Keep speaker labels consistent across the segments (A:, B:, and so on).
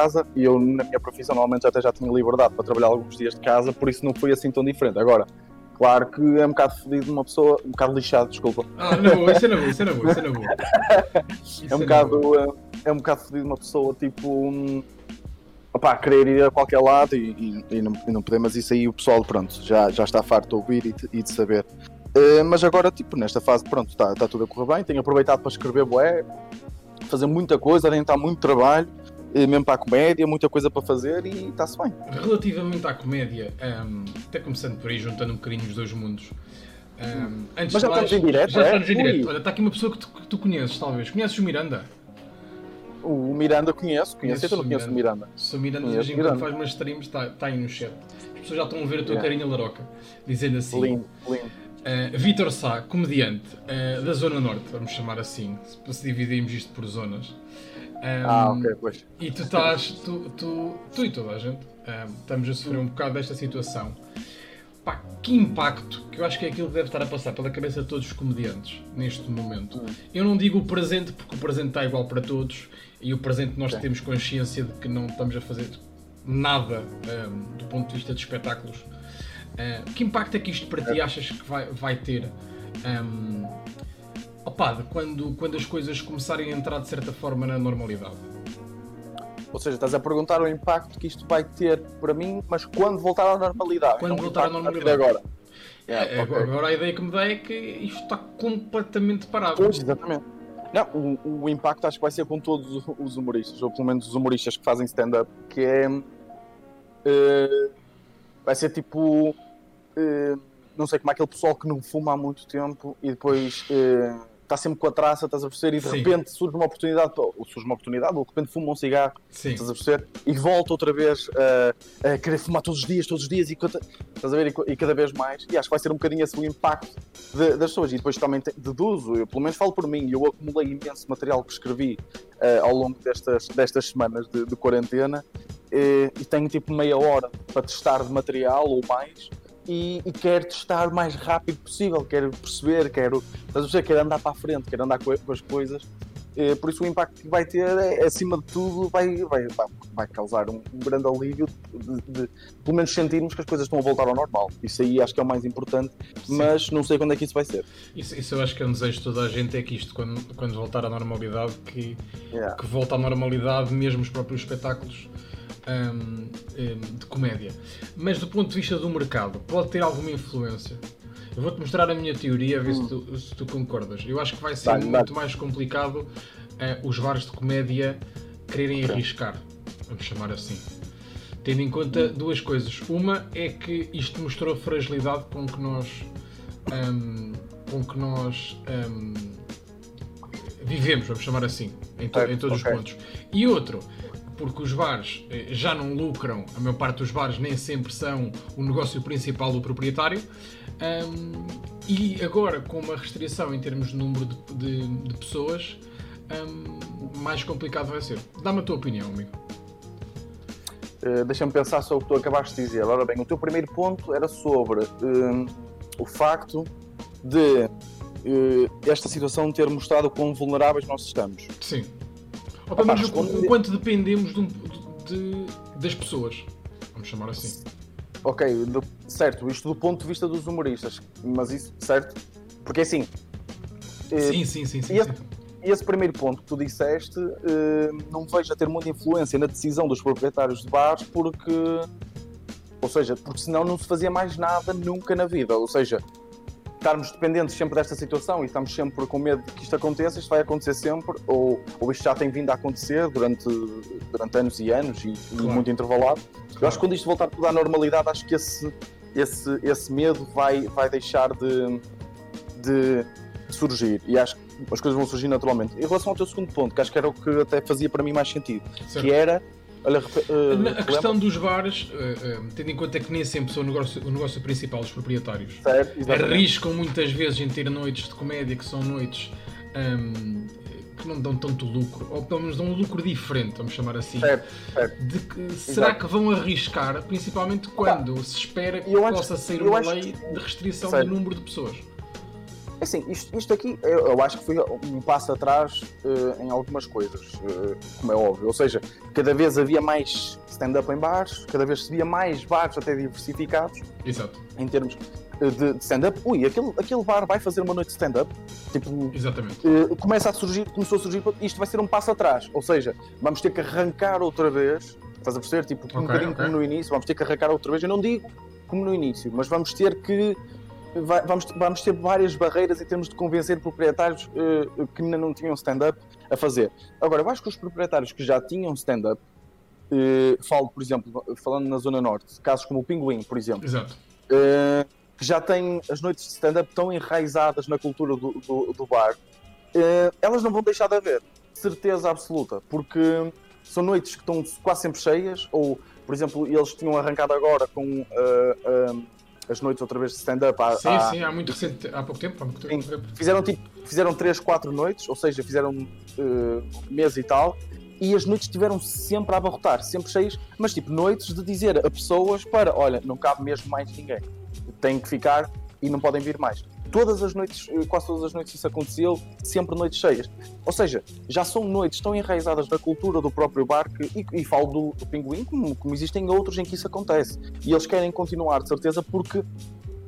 A: casa e eu, na minha profissão, normalmente até já tinha liberdade para trabalhar alguns dias de casa, por isso não foi assim tão diferente. Agora, claro que é um bocado fodido uma pessoa, um bocado lixado, desculpa.
B: Ah, não boa, isso é na boa, isso é na boa, isso é na boa.
A: é um bocado, é, é um bocado fodido uma pessoa, tipo, um, opá, querer ir a qualquer lado e, e, e, não, e não poder, mas isso aí o pessoal, pronto, já, já está farto de ouvir e de, e de saber. Uh, mas agora, tipo, nesta fase, pronto, está tá tudo a correr bem, tenho aproveitado para escrever bué, fazer muita coisa, adiantar muito trabalho, mesmo para a comédia, muita coisa para fazer e está-se bem.
B: Relativamente à comédia, um, até começando por aí, juntando um bocadinho os dois mundos. Um,
A: antes mas já estamos em direto,
B: Já é? estamos em direto. Olha, está aqui uma pessoa que tu, que tu conheces, talvez. Conheces o Miranda?
A: O Miranda conheço, conheço, eu não conheço o Miranda.
B: Se o Miranda, hoje quando faz umas streams, está tá aí no chat. As pessoas já estão a ver a tua yeah. carinha laroca, dizendo assim.
A: Lindo, lindo.
B: Uh, Vitor Sá, comediante uh, da Zona Norte, vamos chamar assim, se dividirmos isto por zonas.
A: Um, ah, ok, pois.
B: E tu estás, tu, tu, tu e toda a gente, um, estamos a sofrer um bocado desta situação. Pá, que impacto, que eu acho que é aquilo que deve estar a passar pela cabeça de todos os comediantes neste momento. Hum. Eu não digo o presente, porque o presente está igual para todos, e o presente nós okay. temos consciência de que não estamos a fazer nada um, do ponto de vista de espetáculos. Uh, que impacto é que isto para ti achas que vai, vai ter? Um, opa, quando, quando as coisas começarem a entrar de certa forma na normalidade?
A: Ou seja, estás a perguntar o impacto que isto vai ter para mim, mas quando voltar à normalidade?
B: Quando
A: então,
B: voltar à normalidade. Agora. Yeah, é, okay. Agora a ideia que me dá é que isto está completamente parado.
A: Pois, exatamente. Não, o, o, impacto acho que vai ser com todos os humoristas, ou pelo menos os humoristas que fazem stand-up, que é. Uh, vai ser tipo. Uh, não sei como é aquele pessoal que não fuma há muito tempo e depois. Uh, está sempre com a traça, estás a perceber, e de Sim. repente surge uma oportunidade, ou surge uma oportunidade, ou de repente fuma um cigarro, Sim. estás a perceber, e volta outra vez a, a querer fumar todos os dias, todos os dias, e, estás a ver, e, e, cada vez mais, e acho que vai ser um bocadinho esse o impacto de, das pessoas, e depois também te, deduzo, eu pelo menos falo por mim, eu acumulei imenso material que escrevi uh, ao longo destas, destas semanas de, de quarentena, e, e tenho tipo meia hora para testar de material ou mais, e, e quero testar o mais rápido possível, quero perceber, quero, estás quero andar para a frente, quero andar com, com as coisas. Eh, por isso o impacto que vai ter, é, acima de tudo, vai, vai, vai causar um, um grande alívio de, de, de, pelo menos sentirmos que as coisas estão a voltar ao normal. Isso aí acho que é o mais importante, Sim. mas não sei quando é que isso vai ser.
B: Isso, isso eu acho que é um desejo de toda a gente, é que isto, quando, quando voltar à normalidade, que, yeah. que volta à normalidade mesmo os próprios espetáculos um, um, de comédia. Mas do ponto de vista do mercado, pode ter alguma influência? Eu vou-te mostrar a minha teoria, a ver se, tu, se tu concordas. Eu acho que vai ser muito mais complicado uh, os bares de comédia quererem okay. arriscar, vamos chamar assim. Tendo em conta duas coisas. Uma é que isto mostrou a fragilidade com que nós. Um, com que nós vivemos, vamos chamar assim, em, to em todos okay. os pontos. E outro, porque os bares eh, já não lucram, a maior parte dos bares nem sempre são o negócio principal do proprietário. Um, e agora, com uma restrição em termos de número de, de, de pessoas, um, mais complicado vai ser. Dá-me a tua opinião, amigo.
A: Uh, Deixa-me pensar sobre o que tu acabaste de dizer. Ora bem, o teu primeiro ponto era sobre uh, o facto de uh, esta situação ter mostrado quão vulneráveis nós estamos.
B: Sim. Ou pelo menos o quanto dependemos de, de, das pessoas. Vamos chamar assim.
A: Ok, do, certo, isto do ponto de vista dos humoristas, mas isso, certo? Porque assim.
B: Eh, sim, sim, sim, sim.
A: E esse, esse primeiro ponto que tu disseste, eh, não vejo a ter muita influência na decisão dos proprietários de bares, porque. Ou seja, porque senão não se fazia mais nada nunca na vida. Ou seja, estarmos dependentes sempre desta situação e estamos sempre com medo de que isto aconteça, isto vai acontecer sempre, ou, ou isto já tem vindo a acontecer durante, durante anos e anos e, claro. e muito intervalado. Claro. Eu acho que quando isto voltar tudo à normalidade, acho que esse, esse, esse medo vai, vai deixar de, de surgir e acho que as coisas vão surgir naturalmente. Em relação ao teu segundo ponto, que acho que era o que até fazia para mim mais sentido, certo. que era Olha, uh,
B: a questão dos bares, uh, uh, tendo em conta que nem sempre são o negócio, o negócio principal dos proprietários,
A: certo,
B: arriscam muitas vezes em ter noites de comédia que são noites um, que não dão tanto lucro, ou pelo menos dão um lucro diferente, vamos chamar assim.
A: Certo, certo.
B: De que, será que vão arriscar, principalmente quando se espera que possa sair uma lei de restrição do número de pessoas?
A: Assim, isto, isto aqui eu, eu, acho que foi um passo atrás uh, em algumas coisas, uh, como é óbvio. Ou seja, cada vez havia mais stand-up em bares, cada vez se via mais bares até diversificados.
B: Exato.
A: Em termos de, de stand-up. Ui, aquele, aquele bar vai fazer uma noite de stand-up. Tipo,
B: Exatamente.
A: Uh, começa a surgir, começou a surgir, isto vai ser um passo atrás. Ou seja, vamos ter que arrancar outra vez. Estás a perceber? Tipo, um bocadinho okay. como no início, vamos ter que arrancar outra vez. Eu não digo como no início, mas vamos ter que vamos, vamos ter várias barreiras em termos de convencer proprietários uh, que ainda não tinham stand-up a fazer. Agora, eu acho que os proprietários que já tinham stand-up, uh, falo, por exemplo, falando na Zona Norte, casos como o Pinguim, por exemplo. Uh, que já têm as noites de stand-up tão enraizadas na cultura do, do, do bar, elas não vão deixar de haver, certeza absoluta, porque são noites que estão quase sempre cheias, ou, por exemplo, eles tinham arrancado agora com as noites outra vez de stand-up.
B: Sim, há, sim, há muito recente, há pouco tempo. Há pouco tempo. Sim,
A: fizeram tipo, fizeram 3, 4 noites, ou seja, fizeram uh, um mês e tal, e as noites estiveram sempre a abarrotar, sempre cheias, mas tipo, noites de dizer a pessoas para, olha, não cabe mesmo mais ninguém, tem que ficar e não podem vir mais todas as noites, eh, quase todas as noites isso aconteceu, sempre noites cheias. Ou seja, já são noites tão enraizadas na cultura do próprio bar que, e, e falo do, do Pinguim, como, como existem outros em que isso acontece. E eles querem continuar, de certeza, porque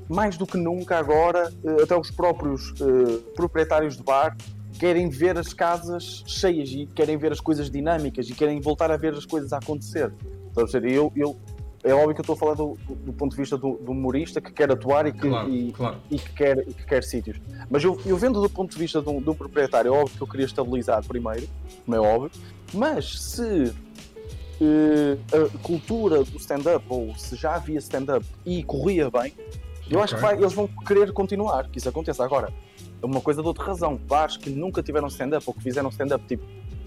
A: mais do que nunca agora, eh, até os próprios uh, proprietários de bar querem ver as casas cheias e querem ver as coisas dinâmicas e querem voltar a ver as coisas a acontecer. Então, eu, eu é óbvio que eu estou a falar do, do ponto de vista do, do, humorista que quer atuar e que,
B: claro,
A: e,
B: claro.
A: e, que, quer, e que quer sítios. Mas eu, eu vendo do ponto de vista de um proprietário, é óbvio que eu queria estabilizar primeiro, como é óbvio, mas se uh, a cultura do stand-up, ou se já havia stand-up e corria bem, eu okay. acho que vai, eles vão querer continuar, que isso aconteça. Agora, é uma coisa de outra razão. Bares que nunca tiveram stand-up ou que fizeram stand-up tipo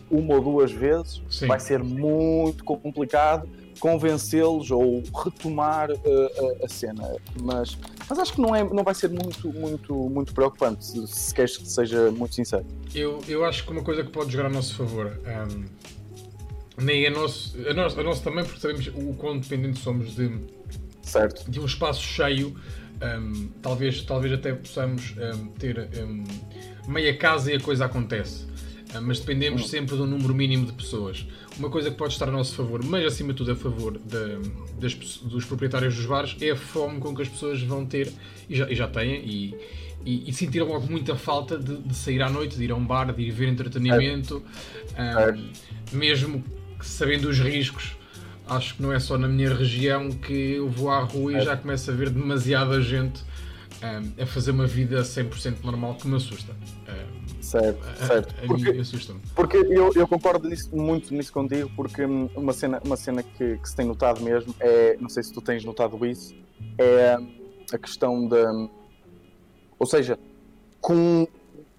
A: uma ou duas vezes, Sim. vai ser muito complicado convencê-los ou retomar uh, a, a, cena. Mas, mas acho que não, é, não vai ser muito, muito, muito preocupante, se, se queres que seja muito sincero.
B: Eu, eu acho que uma coisa que pode jogar a nosso favor. Um, nem a nosso, a nosso, a nosso também, porque sabemos o quão dependentes somos de,
A: certo.
B: de um espaço cheio. Um, talvez, talvez até possamos um, ter meia casa e a coisa acontece. Mas dependemos hum. sempre de um número mínimo de pessoas uma coisa que pode estar a nosso favor, mas acima de tudo a favor das, dos proprietários dos bares, é a fome com que as pessoas vão ter, e já, e já têm, e, e, e sentir logo muita falta de, de, sair à noite, de ir a um bar, de ir ver entretenimento, é. um, mesmo sabendo os riscos. Acho que não é só na minha região que eu vou à rua e é. já começo a ver demasiada gente um, a fazer uma vida 100% normal que me assusta. Um,
A: Certo, certo.
B: A porque.
A: Porque eu, eu concordo nisso, muito nisso contigo, porque uma cena, uma cena que, que se tem notado mesmo é, não sei se tu tens notado isso, é a questão da. Ou seja, com,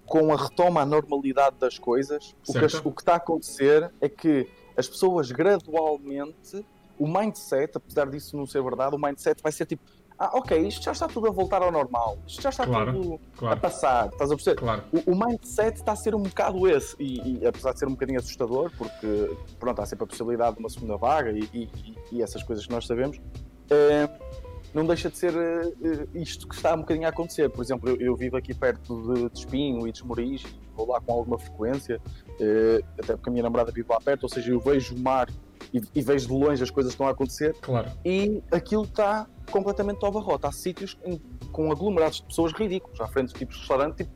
A: com a retoma à normalidade das coisas, o que, o que está a acontecer é que as pessoas gradualmente, o mindset, apesar disso não ser verdade, o mindset vai ser tipo ah, ok, isto já está tudo a voltar ao normal, isto já está
B: claro,
A: tudo
B: claro.
A: a passar, estás a perceber?
B: Claro.
A: O, o, mindset está a ser um bocado esse, e, e, apesar de ser um bocadinho assustador, porque pronto, há sempre a possibilidade de uma segunda vaga e, e, e essas coisas que nós sabemos, é, não deixa de ser uh, isto que está um bocadinho a acontecer. Por exemplo, eu, eu vivo aqui perto de, de Espinho e de Esmoriz, vou lá com alguma frequência, uh, até porque a minha namorada vive lá perto, ou seja, eu vejo o mar e, e, vejo de longe as coisas que estão a acontecer.
B: Claro.
A: E aquilo está completamente ao barrote. Há sítios em, com aglomerados de pessoas ridículos, à frente de tipos de restaurante, tipo,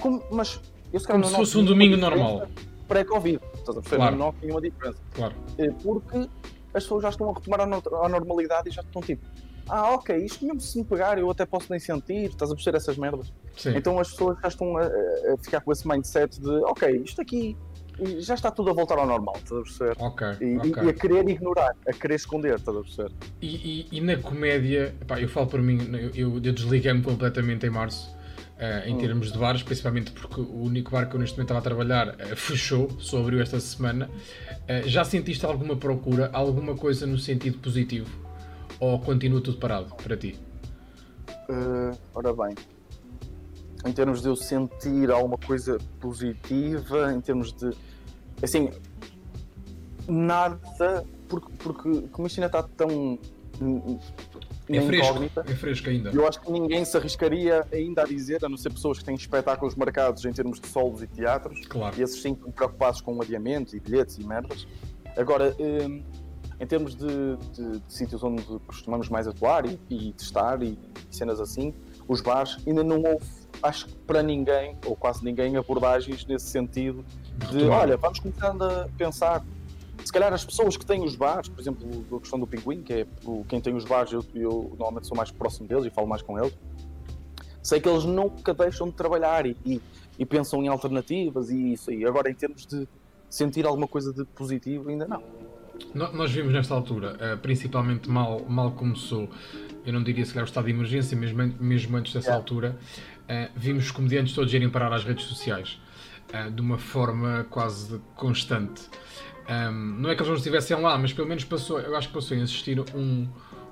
A: como, mas
B: eu se como se fosse um domingo normal.
A: Pré-Covid, estás a perceber? Claro. Não nenhuma diferença.
B: Claro.
A: Eh, porque as pessoas já estão a retomar a normalidade e já estão tipo, ah, ok, isto mesmo se me pegar eu até posso nem sentir, estás a perceber essas merdas.
B: Sim.
A: Então as pessoas já estão a, a, ficar com esse mindset de, ok, isto aqui já está tudo a voltar ao normal, estás a perceber?
B: Ok.
A: E,
B: okay.
A: e a querer ignorar, a querer esconder, estás a perceber?
B: E, e, e na comédia, pá, eu falo para mim, eu, eu desliguei-me completamente em março. Uh, em hum. termos de bares, principalmente porque o único bar que eu neste momento estava a trabalhar uh, fechou, só abriu esta semana. Uh, já sentiste alguma procura, alguma coisa no sentido positivo? Ou continua tudo parado para ti?
A: ora bem, em termos de eu sentir alguma coisa positiva, em termos de. Assim, nada, porque, porque como isto ainda está tão
B: é fresco, é fresco ainda.
A: Eu acho que ninguém se arriscaria ainda a dizer, a não ser pessoas que têm espetáculos marcados em termos de solos e teatros,
B: claro.
A: e esses sim preocupados com adiamentos e bilhetes e merdas. Agora, hum, em termos de, de, de, sítios onde costumamos mais atuar e, e testar e, e, cenas assim, os bares ainda não houve, acho que para ninguém, ou quase ninguém, abordagens nesse sentido de, olha, vamos começando a pensar se calhar as pessoas que têm os bares, por exemplo, a questão do Pinguim, que é quem tem os bares, eu, eu, normalmente sou mais próximo deles e falo mais com eles, sei que eles nunca deixam de trabalhar e, e, e pensam em alternativas e isso aí. Agora, em termos de sentir alguma coisa de positivo, ainda não.
B: Nós vimos nesta altura, eh, principalmente mal, mal começou, eu não diria se calhar o estado de emergência, mesmo, mesmo antes dessa yeah. altura, eh, vimos os comediantes todos irem parar às redes sociais eh, de uma forma quase constante. Um, não é que eles não estivessem lá, mas pelo menos passou, eu acho que passou a existir um,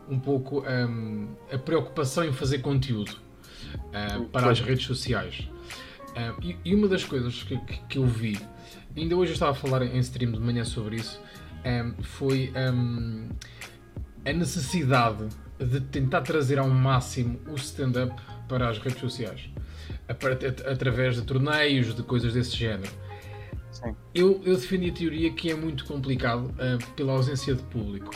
B: um pouco um, a preocupação em fazer conteúdo uh, para as redes sociais. Uh, e, e, uma das coisas que, que, que, eu vi, ainda hoje eu estava a falar em stream de manhã sobre isso, foi a necessidade de tentar trazer ao máximo o stand-up para as redes sociais, através de torneios, de coisas desse género. Eu, eu defendi a teoria que é muito complicado uh, pela ausência de público.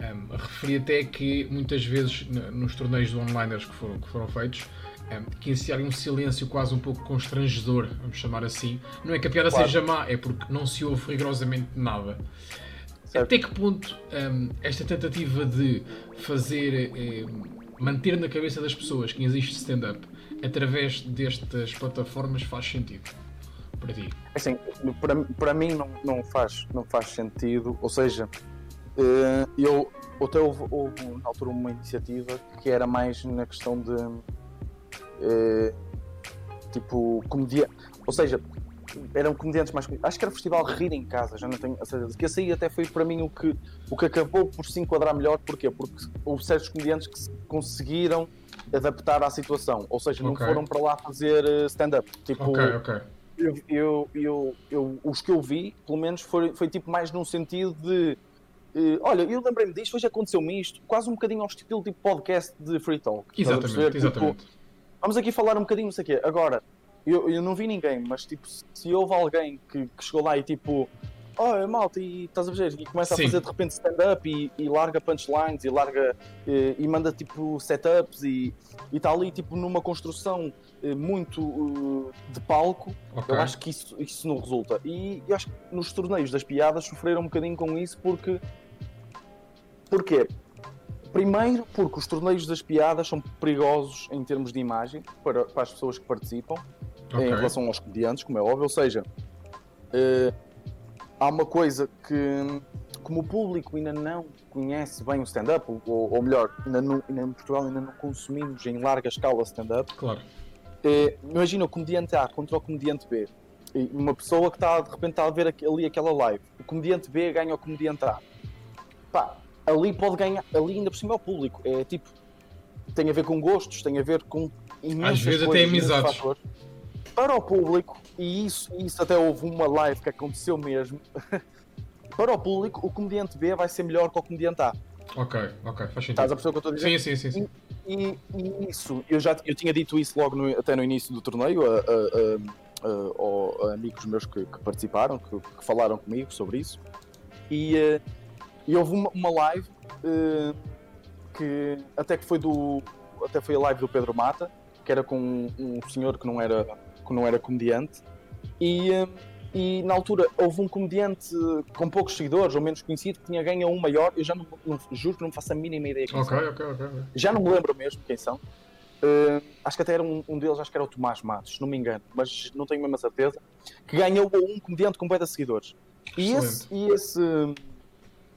B: Um, referi até que muitas vezes nos torneios de onliners que foram, que foram feitos um, que iniciaram um silêncio quase um pouco constrangedor, vamos chamar assim. Não é que a piada claro. seja má, é porque não se ouve rigorosamente nada. Certo. Até que ponto um, esta tentativa de fazer, eh, manter na cabeça das pessoas que existe stand-up através destas plataformas faz sentido? para ti?
A: Assim, para, para mim não, não, faz, não faz sentido, ou seja, eh, eu até houve, houve na altura uma iniciativa que era mais na questão de eh, tipo comediante, ou seja, eram comediantes mais. Acho que era o festival Rir em Casa, já não tenho a certeza. Que esse aí até foi para mim o que, o que acabou por se enquadrar melhor, porquê? Porque houve certos comediantes que conseguiram adaptar à situação, ou seja, não okay. foram para lá fazer eh, stand-up. Tipo,
B: ok, ok
A: eu, eu, eu, eu, os que eu vi, pelo menos, foi, foi tipo mais num sentido de. Uh, olha, eu lembrei-me disto, hoje aconteceu-me isto, quase um bocadinho ao estilo tipo podcast de Free Talk.
B: Exatamente, tipo, exatamente. Tipo,
A: vamos aqui falar um bocadinho, não sei o quê. Agora, eu, eu não vi ninguém, mas tipo, se houve alguém que, que chegou lá e tipo, oh, malta, e estás a ver? E começa Sim. a fazer de repente stand-up e, e, larga punchlines e larga e, e manda tipo setups e está ali tipo numa construção eh, muito uh, de palco. Okay. Eu acho que isso, isso não resulta. E eu acho que nos torneios das piadas sofreram um bocadinho com isso porque. Porquê? Primeiro, porque os torneios das piadas são perigosos em termos de imagem para, para as pessoas que participam, okay. em relação aos comediantes, como é óbvio. Ou seja, uh, há uma coisa que, como o público ainda não conhece bem o stand-up, ou, ou, melhor, ainda, não, ainda em Portugal ainda não consumimos em larga escala stand-up.
B: Claro.
A: É, imagina o comediante A contra o comediante B. E uma pessoa que está de repente está a ver ali aquela live. O comediante B ganha o comediante A. Pá, ali pode ganhar, ali ainda por cima é o público. É tipo, tem a ver com gostos, tem a ver com
B: imensas Às vezes até amizades.
A: Para o público, e isso, isso até houve uma live que aconteceu mesmo. para o público, o comediante B vai ser melhor que o comediante A.
B: Ok, ok, faz sentido.
A: Estás a perceber o que eu estou a dizer?
B: Sim, sim, sim. sim.
A: E, e, isso, eu já eu tinha dito isso logo no, até no início do torneio a, a, a, a amigos meus que, que participaram, que, que, falaram comigo sobre isso. E, uh, e houve uma, uma live uh, que até que foi do. Até foi a live do Pedro Mata, que era com um, um senhor que não era, não era comediante. E, uh, e na altura houve um comediante com poucos seguidores, ou menos conhecido, que tinha ganho um maior. Eu já não, não juro que não faço a mínima ideia quem
B: okay,
A: são.
B: Okay, okay,
A: Já não me lembro mesmo quem são. Uh, acho que até era um, um, deles, acho que era o Tomás Matos, não me engano, mas não tenho mesmo a certeza. Que ganhou um comediante com de seguidores. E esse, e esse,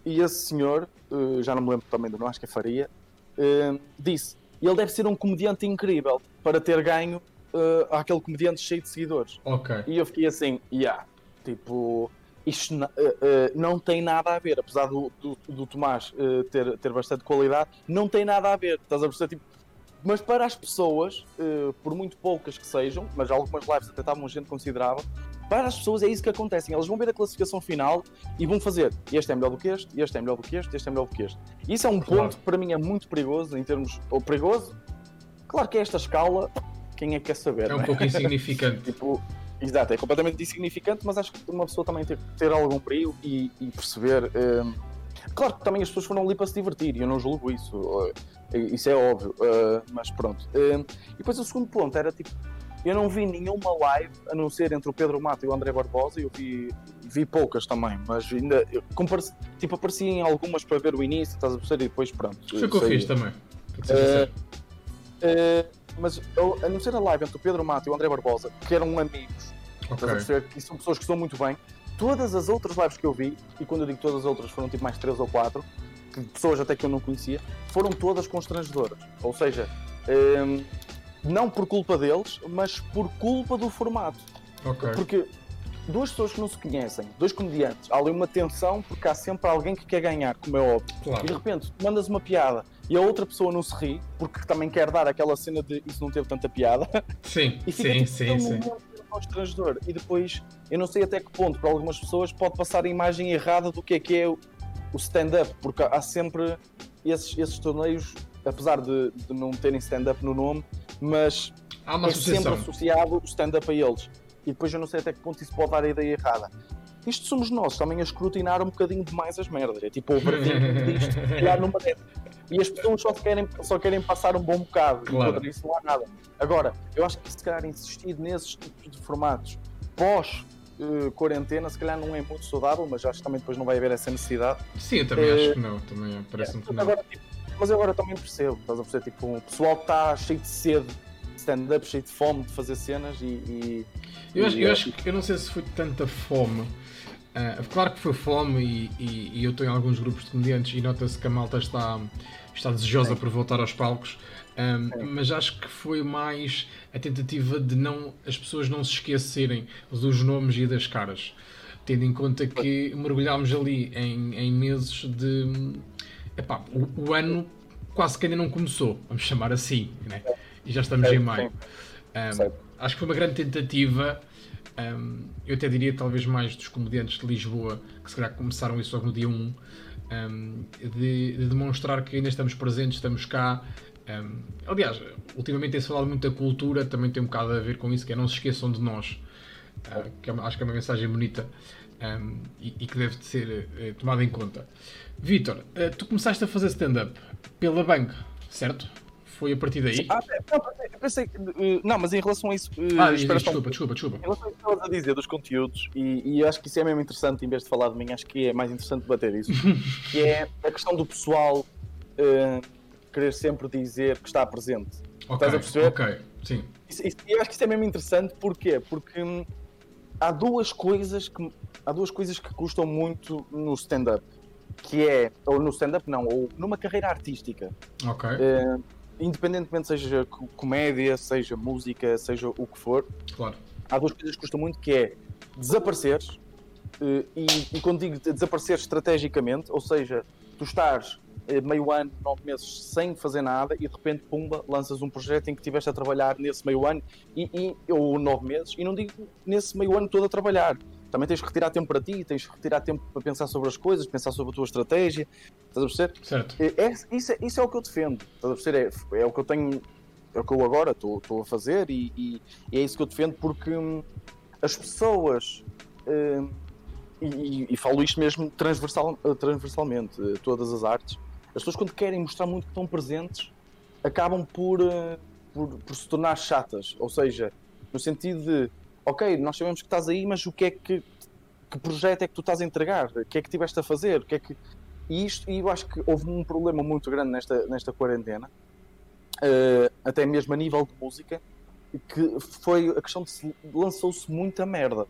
A: e esse senhor, uh, já não me lembro também do nome, acho que é Faria, uh, disse: ele deve ser um comediante incrível para ter ganho uh, àquele comediante cheio de seguidores.
B: Ok.
A: E eu fiquei assim, yeah, tipo, isto uh, uh, não tem nada a ver, apesar do, do, do Tomás ter, ter bastante qualidade, não tem nada a ver, estás a perceber? Tipo, mas para as pessoas, por muito poucas que sejam, mas algumas lives até estavam gente considerável, para as pessoas é isso que acontece. Elas vão ver a classificação final e vão fazer este é melhor do que este, este é melhor do que este, este é melhor do que este. E isso é um claro. ponto que para mim é muito perigoso em termos. Ou perigoso? Claro que é esta escala, quem é que quer saber?
B: É um é? pouco insignificante.
A: tipo, exato, é completamente insignificante, mas acho que uma pessoa também tem que ter algum perigo e, e perceber. Um, claro que também as pessoas foram ali para se divertir e eu não julgo isso. Isso é óbvio, uh, mas pronto. Uh, e depois o segundo ponto era tipo, eu não vi nenhuma live, a não ser entre o Pedro Mato e o André Barbosa, eu vi, vi poucas também, mas ainda tipo, apareci em algumas para ver o início, estás a perceber, e depois pronto.
B: Foi o que eu fiz também.
A: Mas a não ser a live entre o Pedro Mato e o André Barbosa, que eram amigos, okay. e são pessoas que estão muito bem, todas as outras lives que eu vi, e quando eu digo todas as outras foram tipo mais três ou quatro, pessoas até que eu não conhecia, foram todas constrangedoras. Ou seja, um, ehm, não por culpa deles, mas por culpa do formato.
B: Okay.
A: Porque duas pessoas que não se conhecem, dois comediantes, há ali uma tensão porque há sempre alguém que quer ganhar, como é óbvio. Claro. E de repente mandas uma piada e a outra pessoa não se ri, porque também quer dar aquela cena de isso não teve tanta piada.
B: Sim,
A: e
B: fica, sim, tipo, sim, sim.
A: constrangedor. E depois, eu não sei até que ponto, para algumas pessoas, pode passar a imagem errada do que é que é o stand-up, porque há sempre esses, esses torneios, apesar de, de não terem stand-up no nome, mas
B: Há é
A: sempre associado o stand-up a eles. E depois eu não sei até que ponto isso pode dar a ideia errada. Isto somos nós também a escrutinar um bocadinho demais as merdas. É tipo o disto, criar numa dessas. E as pessoas só querem, só querem passar um bom bocado. Claro. isso não há nada. Agora, eu acho que se calhar insistir nesses tipos de formatos pós uh, quarentena, se calhar não é muito saudável, mas acho que também depois não vai haver essa necessidade.
B: Sim, eu também uh, acho que não. Também parece-me é, que não.
A: Agora, tipo, mas agora também percebo, estás a perceber? Tipo, um pessoal que está cheio de sede, stand-up, cheio de fome de fazer cenas e. e
B: eu, acho, e, eu acho que eu não sei se foi tanta fome. Uh, claro que foi fome e, e, e eu estou em alguns grupos de comediantes e nota-se que a malta está, está desejosa Sim. por voltar aos palcos. Um, mas acho que foi mais a tentativa de não as pessoas não se esquecerem dos nomes e das caras, tendo em conta que mergulhámos ali em, em meses de epá, o, o, ano quase que ainda não começou, vamos chamar assim, né? e já estamos em maio. Um, acho que foi uma grande tentativa. Um, eu até diria talvez mais dos comediantes de Lisboa que se calhar começaram isso logo no dia 1 um, de, de, demonstrar que ainda estamos presentes, estamos cá. Aliás, ultimamente tem-se falado muito da cultura, também tem um bocado a ver com isso, que é não se esqueçam de nós, uh, que é, acho que é uma mensagem bonita um, e, e, que deve ser uh, tomada em conta. Vitor, uh, tu começaste a fazer stand-up pela banca, certo? Foi a partir daí?
A: Ah, eu pensei, não, mas em relação a isso.
B: Ah, desculpa, desculpa, desculpa. Em
A: relação a isso que estavas a dizer dos conteúdos, e, e acho que isso é mesmo interessante, em vez de falar de mim, acho que é mais interessante debater isso, que é a questão do pessoal uh, querer sempre dizer que está presente.
B: Okay, Estás a perceber? Ok, sim.
A: E acho que isso é mesmo interessante, porquê? Porque hum, há duas coisas que há duas coisas que custam muito no stand-up que é, ou no stand-up não, ou numa carreira artística.
B: Ok. Uh,
A: independentemente seja comédia, seja música, seja o que for,
B: claro.
A: há duas coisas que custam muito, que é desapareceres, uh, e, e quando digo desaparecer estrategicamente, ou seja, tu estás uh, meio ano, nove meses sem fazer nada e de repente, pumba, lanças um projeto em que estiveste a trabalhar nesse meio ano, e, e, ou nove meses, e não digo nesse meio ano todo a trabalhar, também tens que retirar tempo para ti, tens que retirar tempo para pensar sobre as coisas, pensar sobre a tua estratégia. Estás a perceber?
B: Certo.
A: É, isso, é, isso é o que eu defendo. Estás a perceber? É, é o que eu tenho, é o que eu agora estou, a fazer e, e, é isso que eu defendo porque hum, as pessoas. Hum, e, e, falo isto mesmo transversal, transversalmente, todas as artes. As pessoas, quando querem mostrar muito que estão presentes, acabam por, uh, por, por se tornar chatas. Ou seja, no sentido de ok, nós sabemos que estás aí, mas o que é que, que projeto é que tu estás a entregar? O que é que tiveste a fazer? O que é que... E isto, e eu acho que houve um problema muito grande nesta, nesta quarentena, uh, até mesmo a nível de música, que foi a questão de se lançou-se muita merda.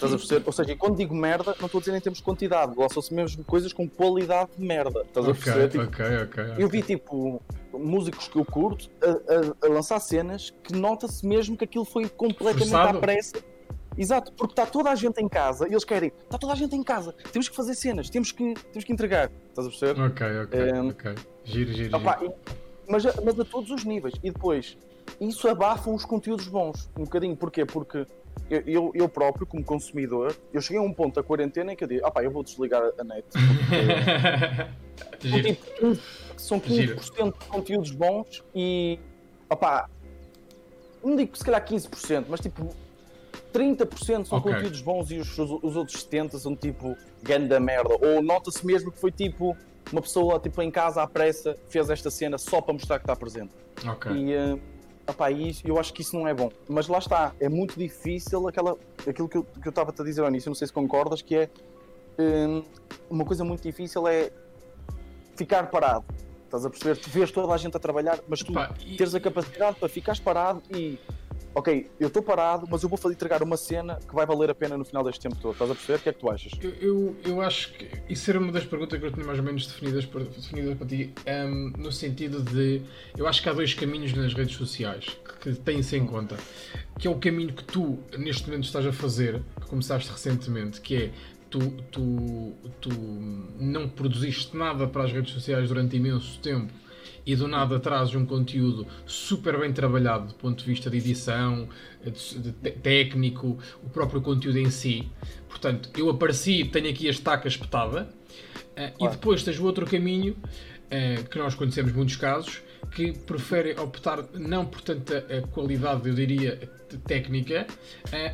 A: Estás a perceber? Ou seja, quando digo merda, não estou a dizer em termos de quantidade, lançou-se mesmo coisas com qualidade de merda. Estás a perceber?
B: Tipo, okay, okay,
A: okay. Eu vi tipo músicos que eu curto a, a, a lançar cenas que nota-se mesmo que aquilo foi completamente Forçado. à pressa. Exato, porque está toda a gente em casa e eles querem, está toda a gente em casa, temos que fazer cenas, temos que, temos que entregar. Estás a perceber?
B: Ok, ok, um, ok. Giro, giro, opa,
A: giro. E, mas, mas a todos os níveis. E depois, isso abafa os conteúdos bons, um bocadinho. Porquê? Porque eu, eu, eu, próprio, como consumidor, eu cheguei a um ponto da quarentena em que eu digo, ah pá, eu vou desligar a net. Porque, tipo, são 15% de conteúdos bons e, opá, não digo que se calhar 15%, mas tipo, 30% são okay. conteúdos bons e os, os, outros 70% são tipo ganda merda. Ou nota-se mesmo que foi tipo uma pessoa tipo, em casa à pressa fez esta cena só para mostrar que está presente.
B: Okay.
A: E, uh, opá, e eu acho que isso não é bom. Mas lá está, é muito difícil aquela, aquilo que eu estava-te a dizer ao início, não sei se concordas, que é um, uma coisa muito difícil é ficar parado. Estás a perceber? Tu vês toda a gente a trabalhar, mas tu Epá, e... teres a capacidade para ficares parado e ok, eu estou parado, mas eu vou fazer entregar uma cena que vai valer a pena no final deste tempo todo. Estás a perceber? O que é que tu achas?
B: Eu, eu, eu acho que isso era uma das perguntas que eu tinha mais ou menos definidas para, definidas para ti, um, no sentido de eu acho que há dois caminhos nas redes sociais que, têm-se em conta. Que é o caminho que tu, neste momento, estás a fazer, que começaste recentemente, que é Tu, tu, tu não produziste nada para as redes sociais durante imenso tempo e do nada trazes um conteúdo super bem trabalhado do ponto de vista de edição, de, técnico, o próprio conteúdo em si. Portanto, eu apareci, tenho aqui a estaca espetada, uh, e depois tens o outro caminho, uh, que nós conhecemos muitos casos, que preferem optar não por tanta uh, qualidade, eu diria, técnica,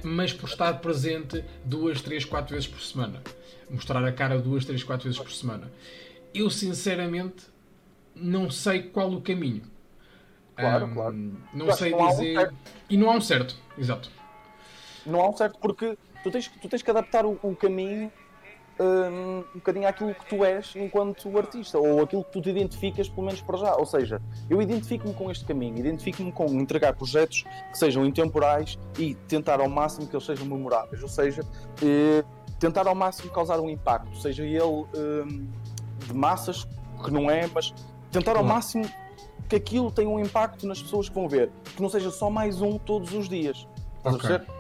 B: mas por estar presente duas, três, quatro vezes por semana. Mostrar a cara duas, três, quatro vezes por semana. Eu, sinceramente, não sei qual o caminho.
A: Claro, um, claro.
B: Não sei não dizer. Um e não há um certo, exato.
A: Não há um certo porque tu tens, tu tens que adaptar o, o caminho um, um bocadinho àquilo que tu és enquanto artista, ou aquilo que tu te identificas, pelo menos para já. Ou seja, eu identifico-me com este caminho, identifico-me com entregar projetos que sejam intemporais e tentar ao máximo que eles sejam memoráveis, ou seja, eh, tentar ao máximo causar um impacto, seja ele um, de massas, que não é, mas Tentar ao máximo que aquilo tenha um impacto nas pessoas que vão ver, que não seja só mais um todos os dias. Estás okay. a perceber?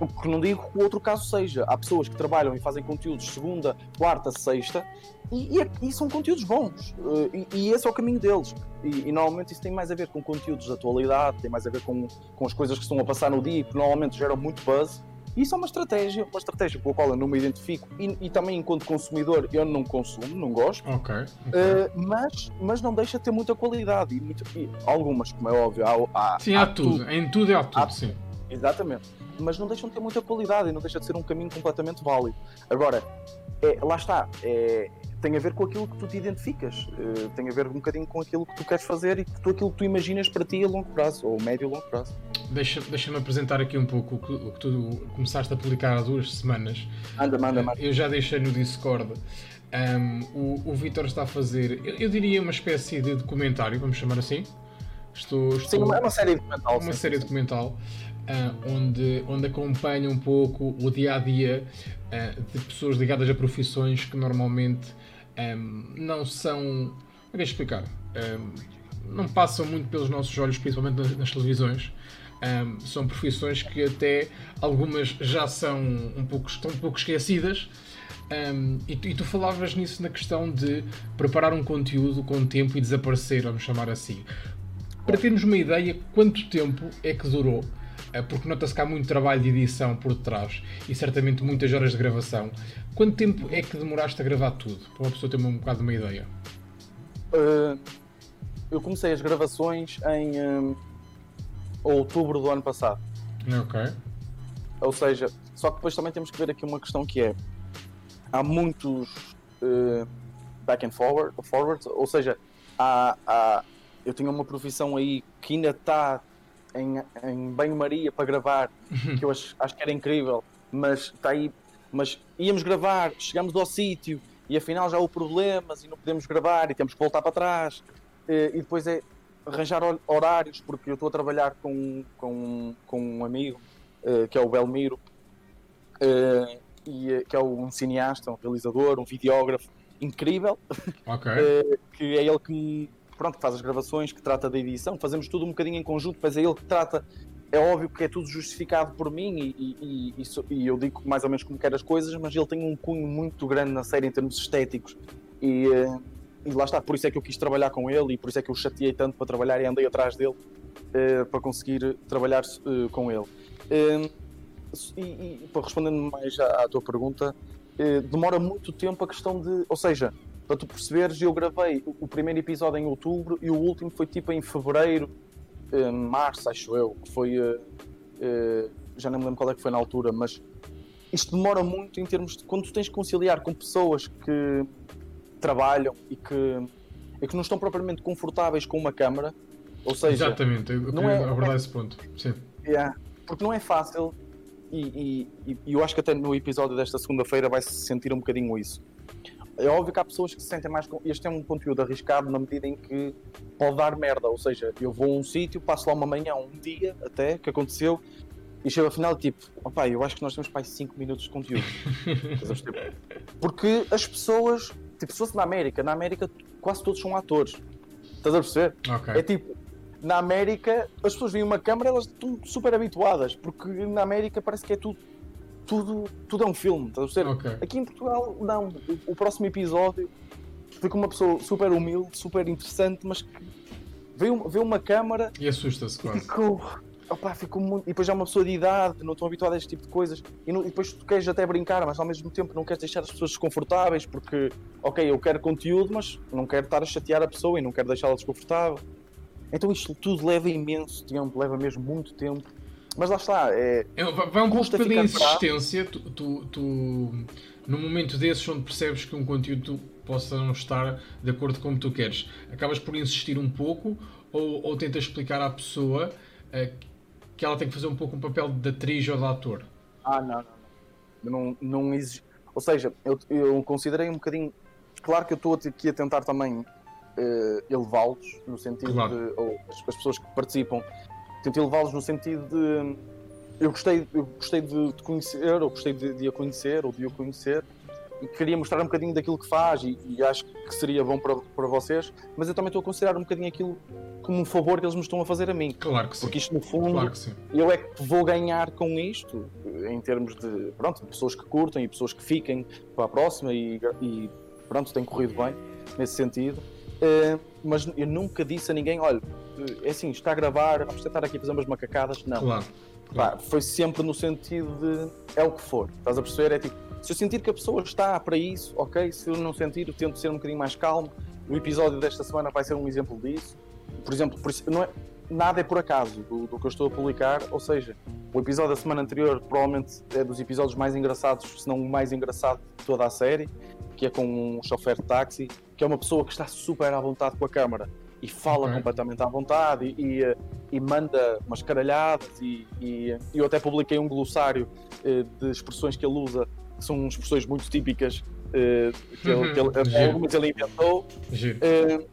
A: Uh, que não digo que o outro caso seja. Há pessoas que trabalham e fazem conteúdos segunda, quarta, sexta e, e, é, e são conteúdos bons. Uh, e, e, esse é o caminho deles. E, e, normalmente isso tem mais a ver com conteúdos de atualidade, tem mais a ver com, com as coisas que estão a passar no dia e que normalmente geram muito buzz. Isso é uma estratégia, uma estratégia com a qual eu não me identifico e, e também enquanto consumidor eu não consumo, não gosto.
B: Ok. okay.
A: Uh, mas, mas não deixa de ter muita qualidade e, muito, e algumas, como é óbvio, há, há
B: Sim, há, há tudo. tudo. Em tudo há tudo, há, sim.
A: Exatamente. Mas não deixam de ter muita qualidade e não deixa de ser um caminho completamente válido. Agora, é, lá está. É, tem a ver com aquilo que tu te identificas, uh, tem a ver um bocadinho com aquilo que tu queres fazer e com aquilo que tu imaginas para ti a longo prazo, ou médio e longo prazo.
B: Deixa-me deixa apresentar aqui um pouco o que, o que, tu começaste a publicar há duas semanas.
A: Anda, manda, manda.
B: Eu já deixei no Discord. Um, o, o Vitor está a fazer, eu, eu, diria, uma espécie de documentário, vamos chamar assim.
A: Estou, estou sim, é uma série documental.
B: Uma sim, série sim. documental. Uh, onde, onde acompanha um pouco o dia a dia uh, de pessoas ligadas a profissões que normalmente um, não são. Como é que explicar? Um, não passam muito pelos nossos olhos, principalmente nas, nas televisões. Um, são profissões que até algumas já são um pouco, estão um pouco esquecidas. Um, e, tu, e, tu, falavas nisso na questão de preparar um conteúdo com tempo e desaparecer, vamos chamar assim. Para termos uma ideia, quanto tempo é que durou porque nota-se que há muito trabalho de edição por detrás e certamente muitas horas de gravação. Quanto tempo é que demoraste a gravar tudo? Para uma pessoa ter um bocado uma ideia.
A: Uh, eu comecei as gravações em um, outubro do ano passado.
B: Ok.
A: Ou seja, só que depois também temos que ver aqui uma questão que é há muitos uh, back and forward, forward ou seja, há, há, eu tinha uma profissão aí que ainda está em, em banho-maria para gravar, uhum. que eu acho, acho que era incrível, mas está aí. Mas íamos gravar, chegamos ao sítio e afinal já houve problemas e não podemos gravar e temos que voltar para trás. E, e depois é arranjar horários, porque eu estou a trabalhar com, com, com um amigo uh, que é o Belmiro, uh, e, que é um cineasta, um realizador, um videógrafo incrível,
B: okay.
A: que é ele que pronto, que faz as gravações, que trata da edição, fazemos tudo um bocadinho em conjunto, mas é ele que trata. É óbvio que é tudo justificado por mim e, e, e, e eu digo mais ou menos como quero as coisas, mas ele tem um cunho muito grande na série em termos estéticos e, eh, lá está, por isso é que eu quis trabalhar com ele e por isso é que eu chateei tanto para trabalhar e andei atrás dele uh, para conseguir trabalhar uh, com ele. E, para respondendo mais à, à tua pergunta, eh, demora muito tempo a questão de. Ou seja, para tu perceberes, eu gravei o primeiro episódio em outubro e o último foi tipo em fevereiro, eh, março, acho eu, que foi. Eh, eh, já não me lembro qual é que foi na altura, mas isto demora muito em termos de quando tu tens que conciliar com pessoas que trabalham e que, e que não estão propriamente confortáveis com uma câmara. Ou seja,
B: Exatamente, eu não é, abordar é, esse ponto. Sim.
A: Yeah, porque não é fácil e, e, e, eu acho que até no episódio desta segunda-feira vai-se sentir um bocadinho isso. É óbvio que há pessoas que se sentem mais. Este é um conteúdo arriscado na medida em que pode dar merda. Ou seja, eu vou a um sítio, passo lá uma manhã, um dia até, que aconteceu, e chego ao final, tipo, opá, eu acho que nós temos para 5 minutos de conteúdo. Porque as pessoas, tipo, se fosse na América, na América quase todos são atores. Estás a perceber?
B: Okay.
A: É tipo, na América as pessoas veem uma câmera, elas estão super habituadas, porque na América parece que é tudo. Tudo, tudo é um filme, estás a perceber?
B: Okay.
A: Aqui em Portugal, não. O, o, próximo episódio foi com uma pessoa super humilde, super interessante, mas que vê, vê uma câmara
B: e assusta-se quase.
A: Ficou, opa, ficou muito. E depois já é uma pessoa de idade, não estão habituada a este tipo de coisas. E, não, e, depois tu queres até brincar, mas ao mesmo tempo não queres deixar as pessoas desconfortáveis, porque, ok, eu quero conteúdo, mas não quero estar a chatear a pessoa e não quero deixá-la desconfortável. Então isto tudo leva imenso tempo, leva mesmo muito tempo. Mas lá está, é.
B: é vai um pouco pela insistência, tu, tu, tu, no momento desses onde percebes que um conteúdo possa não estar de acordo com como tu queres, acabas por insistir um pouco ou, ou tentas explicar à pessoa uh, que ela tem que fazer um pouco um papel de atriz ou de ator?
A: Ah, não, não, não. não, não exige... Ou seja, eu, eu considerei um bocadinho. Claro que eu estou aqui a tentar também uh, elevá-los, no sentido claro. de. ou as, as, pessoas que participam, tento elevá-los no sentido de. Eu gostei, eu gostei de, de conhecer, ou gostei de, de, a conhecer, ou de o conhecer, e queria mostrar um bocadinho daquilo que faz, e, e acho que seria bom para, para vocês, mas eu também estou a considerar um bocadinho aquilo como um favor que eles me estão a fazer a mim.
B: Claro que
A: sim. Porque isto, no fundo,
B: claro
A: eu é que vou ganhar com isto, em termos de, pronto, de pessoas que curtem e pessoas que fiquem para a próxima, e, e pronto, tem corrido bem nesse sentido. Uh, mas eu nunca disse a ninguém: olha, é assim, está a gravar, vamos tentar aqui fazer umas macacadas. Não.
B: Claro.
A: Pá, foi sempre no sentido de é o que for. Estás a perceber? É tipo, se eu sentir que a pessoa está para isso, ok. Se eu não sentir, eu tento ser um bocadinho mais calmo. O episódio desta semana vai ser um exemplo disso. Por exemplo, por não é, nada é por acaso do, do, que eu estou a publicar. Ou seja, o episódio da semana anterior provavelmente é dos episódios mais engraçados, se não o mais engraçado de toda a série, que é com um chofer de táxi que é uma pessoa que está super à vontade com a câmara e fala okay. completamente à vontade e, e, e manda umas caralhadas e, e, eu até publiquei um glossário eh, de expressões que ele usa que são expressões muito típicas eh, que, ele, que ele, algumas ele inventou. Eh,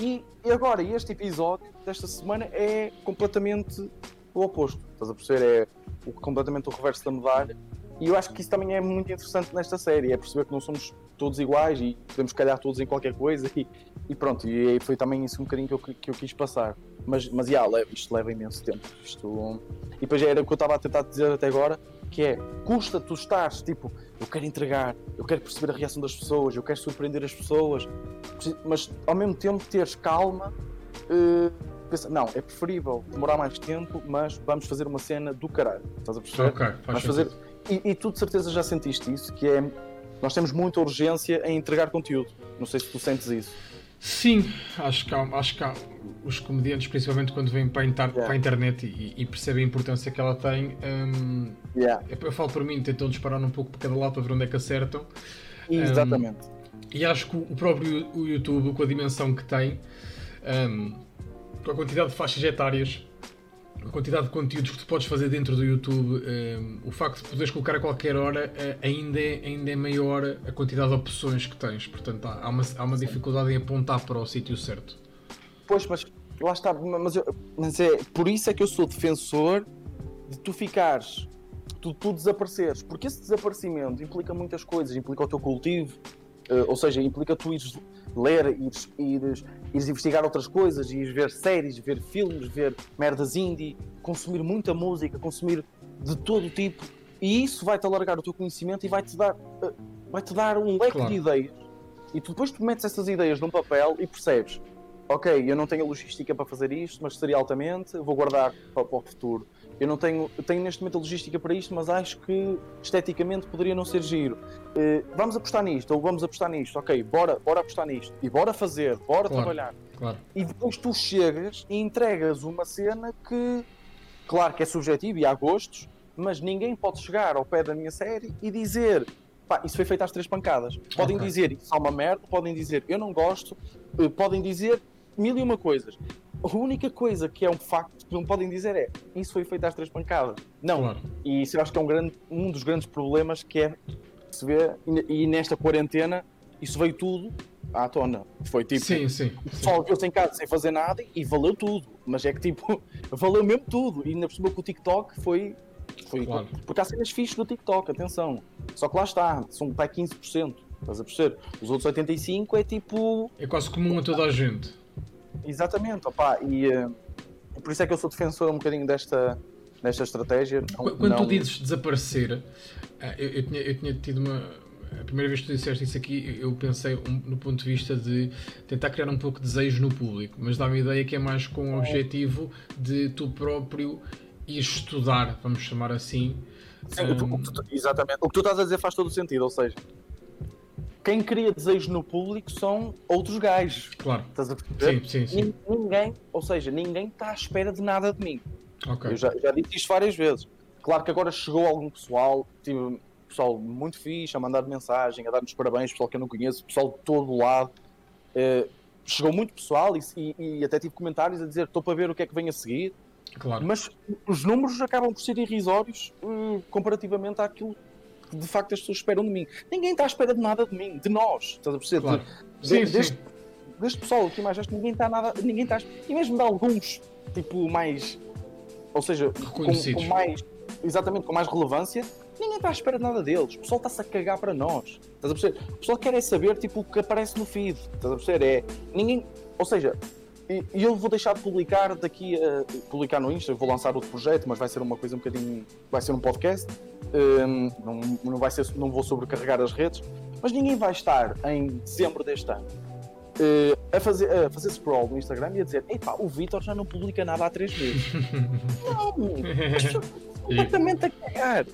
A: e, e agora este episódio desta semana é completamente o oposto estás a perceber? é o, completamente o reverso da medalha. E eu acho que isso também é muito interessante nesta série é perceber que não somos todos iguais e podemos calhar todos em qualquer coisa e, e pronto, e foi também isso um bocadinho que eu, que eu quis passar. Mas, mas yeah, leva, isto leva imenso tempo. Isto... E depois era o que eu estava a tentar dizer até agora, que é, custa tu estás, tipo, eu quero entregar, eu quero perceber a reação das pessoas, eu quero surpreender as pessoas, mas ao mesmo tempo teres calma, uh, pensa, não, é preferível demorar mais tempo, mas vamos fazer uma cena do caralho, estás a perceber?
B: Ok, faz fazer...
A: E, e tu de certeza já sentiste isso, que é nós temos muita urgência em entregar conteúdo. Não sei se tu sentes isso.
B: Sim, acho que há, acho que há os comediantes, principalmente quando vêm para a, inter, yeah. para a internet e, e, percebem a importância que ela tem, um,
A: yeah.
B: eu, falo por mim, tentam disparar um pouco para cada lado para ver onde é que acertam.
A: Exatamente. Um,
B: e acho que o próprio o YouTube, com a dimensão que tem, um, com a quantidade de faixas etárias, a quantidade de conteúdos que tu podes fazer dentro do YouTube, um, ehm, o facto de poderes colocar a qualquer hora, uh, ainda, é, ainda é maior a quantidade de opções que tens. Portanto, há, há uma, há uma dificuldade em apontar para o sítio certo.
A: Pois, mas lá está, mas, eu, mas é por isso é que eu sou defensor de tu ficares, tu, tu desapareceres, porque esse desaparecimento implica muitas coisas, implica o teu cultivo, uh, ou seja, implica tu ires ler, ires, ires, ires investigar outras coisas, ires ver séries, ver filmes, ver merdas indie, consumir muita música, consumir de todo tipo, e isso vai-te alargar o teu conhecimento e vai-te dar, uh, vai-te dar um leque claro. de ideias. E tu, depois tu metes essas ideias num papel e percebes, ok, eu não tenho a logística para fazer isto, mas seria altamente, vou guardar para, para o futuro. Eu não tenho, eu tenho neste momento a logística para isto, mas acho que esteticamente poderia não ser giro. Uh, vamos apostar nisto, ou vamos apostar nisto, ok, bora, bora apostar nisto, e bora fazer, bora claro, trabalhar.
B: Claro.
A: E depois tu chegas e entregas uma cena que, claro que é subjetivo e há gostos, mas ninguém pode chegar ao pé da minha série e dizer pá, isso foi feito às três pancadas. Podem okay. dizer isso é uma merda, podem dizer eu não gosto, eh, podem dizer mil e uma coisas. A única coisa que é um facto que não podem dizer é isso foi feito às três pancadas. Não. Claro. E isso eu acho que é um, grande, um dos grandes problemas que é se vê, e nesta quarentena isso veio tudo à tona. Foi tipo,
B: sim, sim,
A: só viu-se em casa sem fazer nada e valeu tudo. Mas é que tipo, valeu mesmo tudo. E ainda por cima com o TikTok foi foi, claro. Porque há cenas fixas no TikTok, atenção. Só que lá está, são para 15%. Estás a perceber? Os outros 85% é tipo.
B: É quase comum a toda a gente.
A: Exatamente, opá, e uh, por isso é que eu sou defensor um bocadinho desta, desta estratégia.
B: Não, Quando não... tu dizes desaparecer, uh, eu, eu, tinha, eu tinha tido uma. A primeira vez que tu disseste isso aqui, eu pensei um, no ponto de vista de tentar criar um pouco de desejo no público, mas dá-me a ideia que é mais com o objetivo de tu próprio e estudar, vamos chamar assim.
A: Sim, um... o tu, exatamente. O que tu estás a dizer faz todo o sentido, ou seja, quem cria desejo no público são outros gajos.
B: Claro.
A: Estás a perceber?
B: Sim, sim, sim.
A: Ninguém, ou seja, ninguém está à espera de nada de mim.
B: Okay.
A: Eu já, já disse isto várias vezes. Claro que agora chegou algum pessoal, tive pessoal muito fixe a mandar mensagem, a dar-nos parabéns, pessoal que eu não conheço, pessoal de todo o lado. Uh, chegou muito pessoal e, e, e, até tive comentários a dizer estou para ver o que é que vem a seguir.
B: Claro.
A: Mas os números acabam por ser irrisórios uh, comparativamente àquilo que de facto as pessoas esperam de mim. Ninguém está à espera de nada de mim, de nós. Estás a perceber?
B: Claro.
A: De, sim, de, deste, deste, pessoal aqui mais este, ninguém está nada. Ninguém está. E mesmo de alguns, tipo, mais. Ou seja, com, com, mais. Exatamente, com mais relevância, ninguém está à espera de nada deles. O pessoal está-se a cagar para nós. Estás a perceber? O pessoal quer é saber tipo, o que aparece no feed. Estás a perceber? É. Ninguém. Ou seja, e, eu vou deixar de publicar daqui a publicar no Insta, vou lançar outro projeto, mas vai ser uma coisa um bocadinho. vai ser um podcast. Um, não, não, vai ser, não vou sobrecarregar as redes, mas ninguém vai estar em dezembro deste ano uh, a, fazer, a fazer scroll no Instagram e a dizer: Epá, o Vitor já não publica nada há três meses. não, completamente a cagar.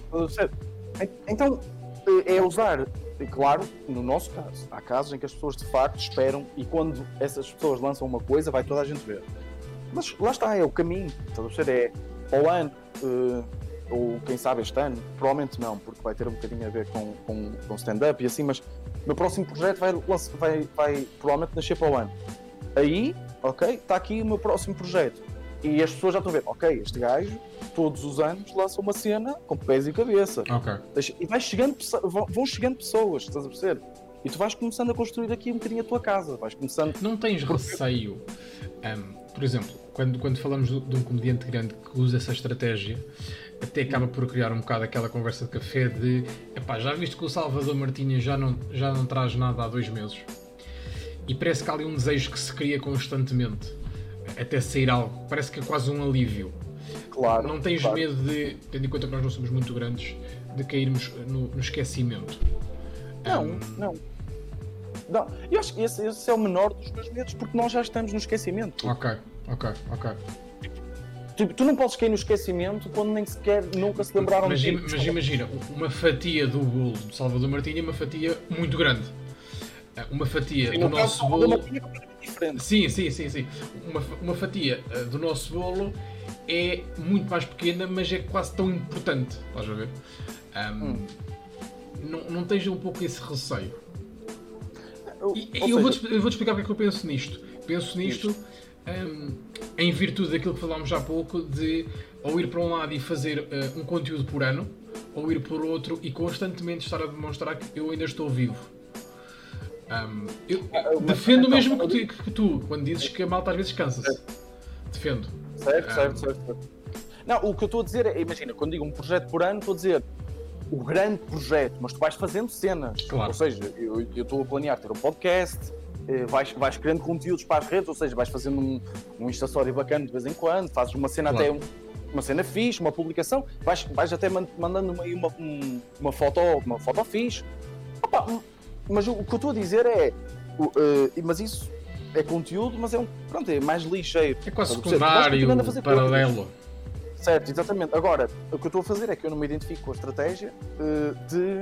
A: Então é usar claro, no nosso caso, há casos em que as pessoas de facto esperam e quando essas pessoas lançam uma coisa, vai toda a gente ver. Mas lá está, é o caminho. Estás a? É ao ano, uh, ou quem sabe este ano, provavelmente não, porque vai ter um bocadinho a ver com, com, com stand-up e assim, mas meu próximo projeto vai, vai, vai provavelmente nascer para o ano. Aí, ok, está aqui o meu próximo projeto. E as pessoas já estão a ver, ok, este gajo todos os anos lança uma cena com pés e cabeça.
B: Okay.
A: E vai chegando, vão chegando pessoas, estás a perceber? E tu vais começando a construir aqui um bocadinho a tua casa. Vais começando...
B: Não tens receio, um, por exemplo, quando, quando falamos de um comediante grande que usa essa estratégia, até acaba por criar um bocado aquela conversa de café de epá, já viste que o Salvador Martinha já não, já não traz nada há dois meses. E parece que há ali um desejo que se cria constantemente até sair algo. Parece que é quase um alívio.
A: Claro.
B: Não tens
A: claro.
B: medo de, tendo em conta que nós não somos muito grandes, de cairmos no, no esquecimento?
A: Não, um... não. Não, eu acho que esse, esse, é o menor dos meus medos, porque nós já estamos no esquecimento.
B: Ok, ok, ok.
A: Tipo, tu não podes cair no esquecimento quando nem sequer nunca se lembraram
B: mas, de Mas imagina, uma fatia do bolo do Salvador Martinha é uma fatia muito grande. Uma fatia sim, do nosso bolo.
A: Diferente.
B: Sim, sim, sim, sim. Uma, uma fatia uh, do nosso bolo é muito mais pequena, mas é quase tão importante. Estás a ver? Um, hum. não, não tens um pouco esse receio? E, eu, seja... vou-te, eu vou-te explicar porque é que eu penso nisto. Penso nisto um, em virtude daquilo que falámos há pouco, de ou ir para um lado e fazer uh, um conteúdo por ano, ou ir por outro e constantemente estar a demonstrar que eu ainda estou vivo. Um, eu uh, defendo o mesmo que tu, que tu, quando dizes que a malta às vezes cansa-se. Defendo.
A: Certo, certo, certo, certo. Não, o que eu estou a dizer é, imagina, quando digo um projeto por ano, estou a dizer o grande projeto, mas tu vais fazendo cenas.
B: Claro.
A: Ou seja, eu estou a planear ter um podcast, eh, vais, vais criando conteúdos para as redes, ou seja, vais fazendo um, um Insta Story bacana de vez em quando, fazes uma cena claro. até uma cena fixe, uma publicação, vais, vais até mandando uma, uma, uma, foto, uma foto fixe. Opa, mas o, o que eu estou a dizer é, uh, mas isso é conteúdo, mas é um pronto, é mais lixeiro.
B: É quase secundário, paralelo.
A: Certo, exatamente. Agora, o que eu estou a fazer é que eu não me identifico com a estratégia uh, de.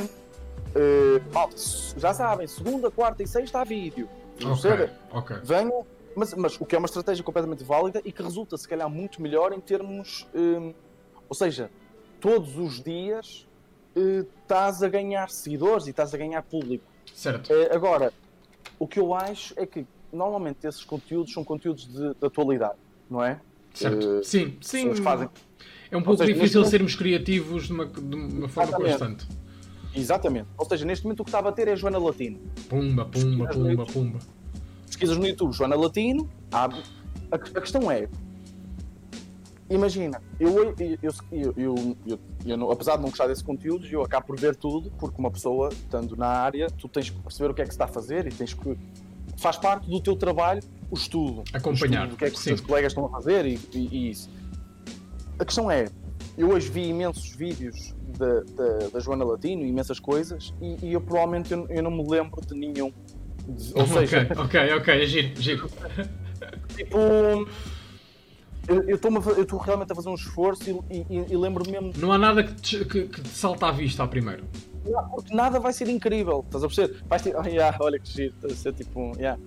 A: Uh, já sabem, segunda, quarta e sexta há vídeo.
B: Ok, ok.
A: Venham, mas, mas o que é uma estratégia completamente válida e que resulta, se calhar, muito melhor em termos. Um, ou seja, todos os dias uh, estás a ganhar seguidores e estás a ganhar público.
B: Certo.
A: Uh, agora, o que eu acho é que normalmente esses conteúdos são conteúdos de, de atualidade, não é?
B: Certo. Uh, sim, sim. Fazem... É um pouco seja, difícil momento... sermos criativos de uma, de uma forma Exatamente. constante.
A: Exatamente. Ou seja, neste momento o que está a bater é Joana Latino.
B: Pumba, pumba, pumba, pumba.
A: Pesquisas no YouTube Joana Latino, a, a questão é. Imagina, eu, eu, eu, eu, apesar de não gostar desse conteúdo, eu acabo por ver tudo, porque uma pessoa, estando na área, tu tens que perceber o que é que se está a fazer e tens que. Faz parte do teu trabalho o estudo.
B: Acompanhar. O
A: que é que os teus colegas estão a fazer e, isso. A questão é, eu hoje vi imensos vídeos da, Joana Latino, imensas coisas, e, e eu provavelmente eu, eu, não me lembro de nenhum. Ou seja,
B: ok, ok, ok, é giro, giro.
A: Tipo, eu estou realmente a fazer um esforço e, e, e lembro-me mesmo.
B: Não há nada que te, que, que te salta à vista a primeiro.
A: Não, porque nada vai ser incrível, estás a perceber? Vais ter, oh, yeah, olha que giro, estás a ser tipo. Yeah.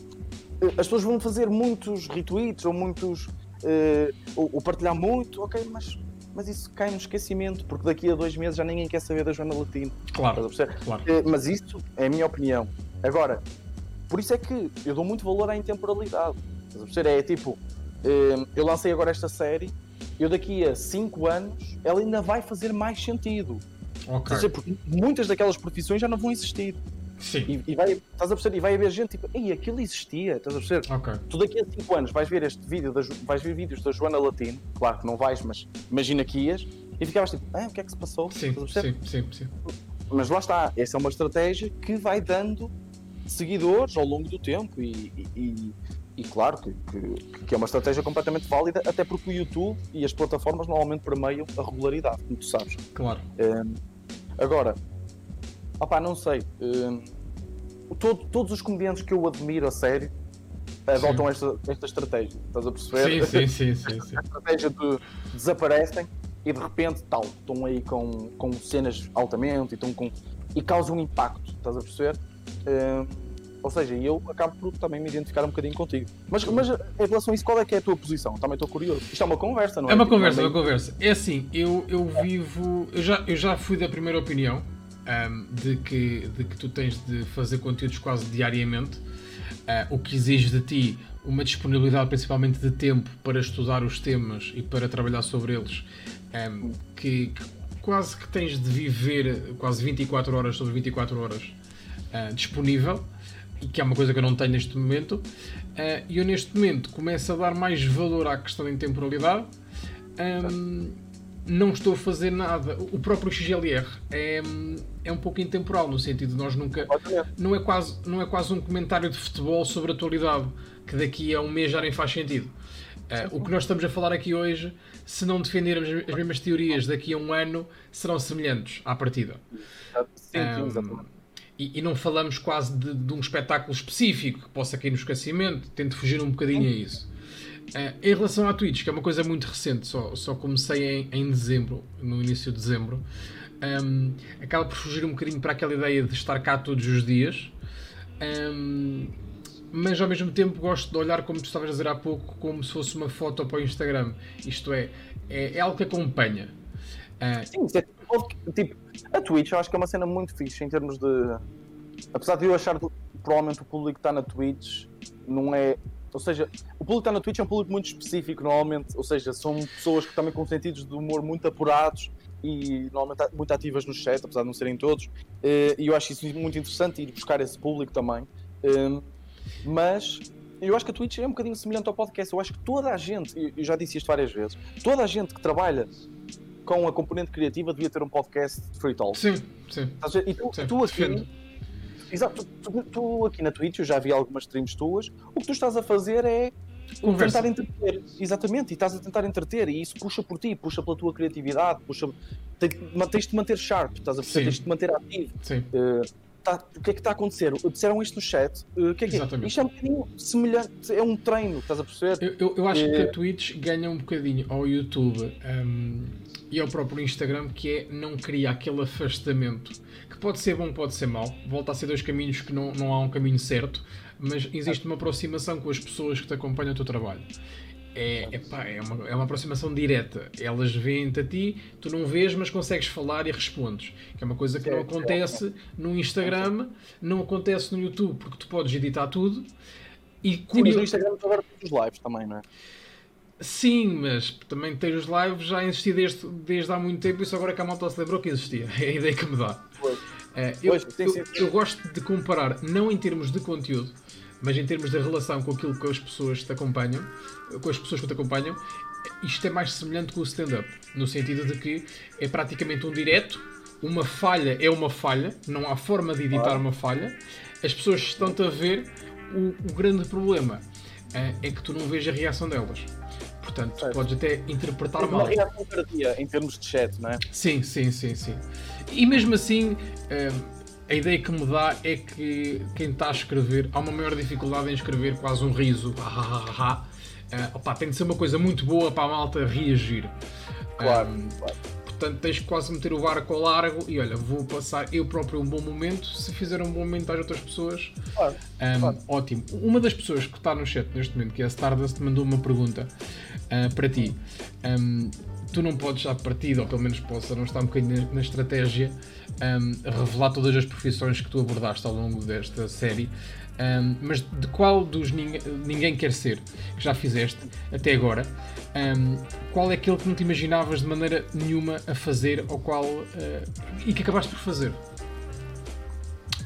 A: As pessoas vão fazer muitos retweets ou muitos. Uh, ou, ou, partilhar muito, ok, mas, mas isso cai no esquecimento, porque daqui a dois meses já ninguém quer saber da Joana Latino.
B: Claro. Estás a perceber? claro.
A: Uh, mas isso é a minha opinião. Agora, por isso é que eu dou muito valor à intemporalidade. Estás a perceber? É tipo eu lancei agora esta série, eu daqui a 5 anos ela ainda vai fazer mais sentido.
B: Okay.
A: Dizer, porque muitas daquelas profissões já não vão existir.
B: Sim.
A: E, e, vai, estás a perceber? E vai haver gente tipo, ei, aquilo existia, estás a perceber?
B: Okay.
A: Tu daqui a 5 anos vais ver este vídeo, da, vais ver vídeos da Joana Latino, claro que não vais, mas imagina que ias, e ficavas tipo, ah, o que é que se passou?
B: Sim, sim, sim, sim.
A: Mas lá está, essa é uma estratégia que vai dando seguidores ao longo do tempo e, e, e claro que, que, que, é uma estratégia completamente válida, até porque o YouTube e as plataformas normalmente permeiam a regularidade, como tu sabes.
B: Claro.
A: Um, agora, opá, não sei. Um, todo, todos os comediantes que eu admiro a sério adotam esta, esta estratégia. Estás a perceber?
B: Sim, sim, sim. sim,
A: a estratégia de desaparecem e de repente tal, estão aí com, com cenas altamente e, estão com, e causam um impacto. Estás a perceber? Um, ou seja, eu acabo por também me identificar um bocadinho contigo. Mas, mas em relação a isso, qual é que é a tua posição? Também estou curioso. Isto é uma conversa, não é?
B: É uma tipo, conversa, é uma conversa. É assim, eu, eu vivo. Eu já, eu já fui da primeira opinião um, de, que, de que tu tens de fazer conteúdos quase diariamente, uh, o que exige de ti uma disponibilidade principalmente de tempo para estudar os temas e para trabalhar sobre eles, um, que, que, quase que tens de viver quase 24 horas sobre 24 horas uh, disponível e que é uma coisa que eu não tenho neste momento, eh, e eu neste momento começo a dar mais valor à questão da intemporalidade. Um, não estou a fazer nada. O próprio XLR é, é um pouco intemporal, no sentido de nós nunca. Não é, quase, não é quase um comentário de futebol sobre a atualidade, que daqui a um mês já nem faz sentido. Uh, o que nós estamos a falar aqui hoje, se não defendermos as mesmas teorias daqui a um ano, serão semelhantes à partida.
A: Sim, sim, exatamente
B: e, e, não falamos quase de, de, um espetáculo específico que possa cair no esquecimento, tento fugir um bocadinho a isso. Uh, em relação à Twitch, que é uma coisa muito recente, só, só comecei em, em dezembro, no início de dezembro, um, acaba por fugir um bocadinho para aquela ideia de estar cá todos os dias, um, mas ao mesmo tempo gosto de olhar, como tu estavas a dizer há pouco, como se fosse uma foto para o Instagram. Isto é, é, é algo que acompanha.
A: Uh, Sim, é tipo, a Twitch eu acho que é uma cena muito fixe em termos de. Apesar de eu achar que provavelmente o público que está na Twitch não é. Ou seja, o público que está na Twitch é um público muito específico, normalmente. Ou seja, são pessoas que também com sentidos de humor muito apurados e normalmente muito ativas no chat, apesar de não serem todos. Eh, e eu acho isso muito interessante ir buscar esse público também. Eh, mas eu acho que a Twitch é um bocadinho semelhante ao podcast. Eu acho que toda a gente, eu já disse isto várias vezes, toda a gente que trabalha com a componente criativa devia ter um podcast de free talk.
B: Sim, sim.
A: E tu, sim, tu aqui. Exato, tu, tu, tu, aqui na Twitch, eu já vi algumas streams tuas, o que tu estás a fazer é Conversa. tentar entreter. Exatamente, e estás a tentar entreter, e isso puxa por ti, puxa pela tua criatividade, puxa. Tens de manter sharp, estás a perceber? Tens de manter ativo.
B: Sim. Uh,
A: tá, o que é que está a acontecer? Disseram isto no chat. Uh, o que é que é?
B: Exatamente.
A: Isto é um bocadinho semelhante, é um treino, estás a perceber?
B: Eu, eu, eu acho
A: É.
B: que a Twitch ganha um bocadinho ao YouTube hum, e ao próprio Instagram, que é não cria aquele afastamento que pode ser bom, pode ser mau. Volta a ser dois caminhos que não, não há um caminho certo, mas existe uma aproximação com as pessoas que te acompanham o teu trabalho. É, epá, é, uma, é uma aproximação direta. Elas veem-te a ti, tu não vês, mas consegues falar e respondes. Que é uma coisa que não acontece no Instagram, não acontece no YouTube, porque tu podes editar tudo. E
A: Sim, mas
B: curio-
A: no Instagram tu agora tens os lives também, não é?
B: Sim, mas também ter os lives já existia desde, desde há muito tempo, isso agora é que a malta se lembrou que existia. É a ideia que me dá.
A: Pois.
B: É, eu,
A: Pois,
B: eu- eu gosto de comparar, não em termos de conteúdo, mas em termos da relação com aquilo que as pessoas te acompanham, com as pessoas que te acompanham, isto é mais semelhante com o stand-up, no sentido de que é praticamente um direto, uma falha é uma falha, não há forma de editar uma falha, as pessoas estão-te a ver, o, o grande problema eh, é que tu não vês a reação delas. Portanto,
A: Certo.
B: podes até interpretar
A: Tem
B: mal.
A: uma reação tardia em termos de chat, não é?
B: Sim, sim, sim, sim. E mesmo assim, eh, a ideia que me dá é que quem está a escrever, há uma maior dificuldade em escrever quase um riso. Ha, ha. Eh, opá, tem de ser uma coisa muito boa para a malta reagir.
A: Claro,
B: Um,
A: claro.
B: Portanto, tens que quase meter o barco ao largo e olha, vou passar eu próprio um bom momento. Se fizer um bom momento às outras pessoas,
A: claro.
B: um,
A: Claro.
B: Ótimo. Uma das pessoas que está no chat neste momento, que é a Stardust, mandou uma pergunta uh, para ti. Um, tu não podes, à partida, ou pelo menos possa não estar um bocadinho na, estratégia, um, revelar todas as profissões que tu abordaste ao longo desta série. Um, mas de qual dos ninguém, ninguém quer ser que já fizeste até agora, um, qual é aquele que não te imaginavas de maneira nenhuma a fazer ou qual uh, e que acabaste por fazer?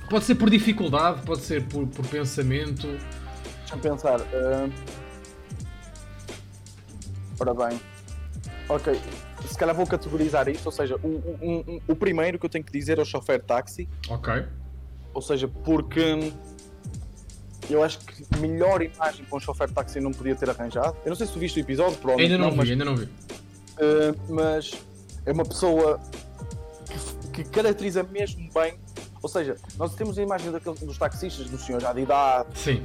B: Pode ser por dificuldade, pode ser por, por pensamento.
A: Deixa-me pensar. ah, Ora bem. Ok. Se calhar vou categorizar isto, ou seja, o, um- um- o primeiro que eu tenho que dizer é o chofer táxi,
B: Ok.
A: ou seja, porque eu acho que melhor imagem para um chofer táxi não podia ter arranjado. Eu não sei se tu viste o episódio, provavelmente
B: Ainda não vi,
A: mas,
B: ainda não vi.
A: ah, mas é uma pessoa que, que caracteriza mesmo bem. Ou seja, nós temos a imagem daqueles, dos taxistas, dos senhores já de idade,
B: Sim.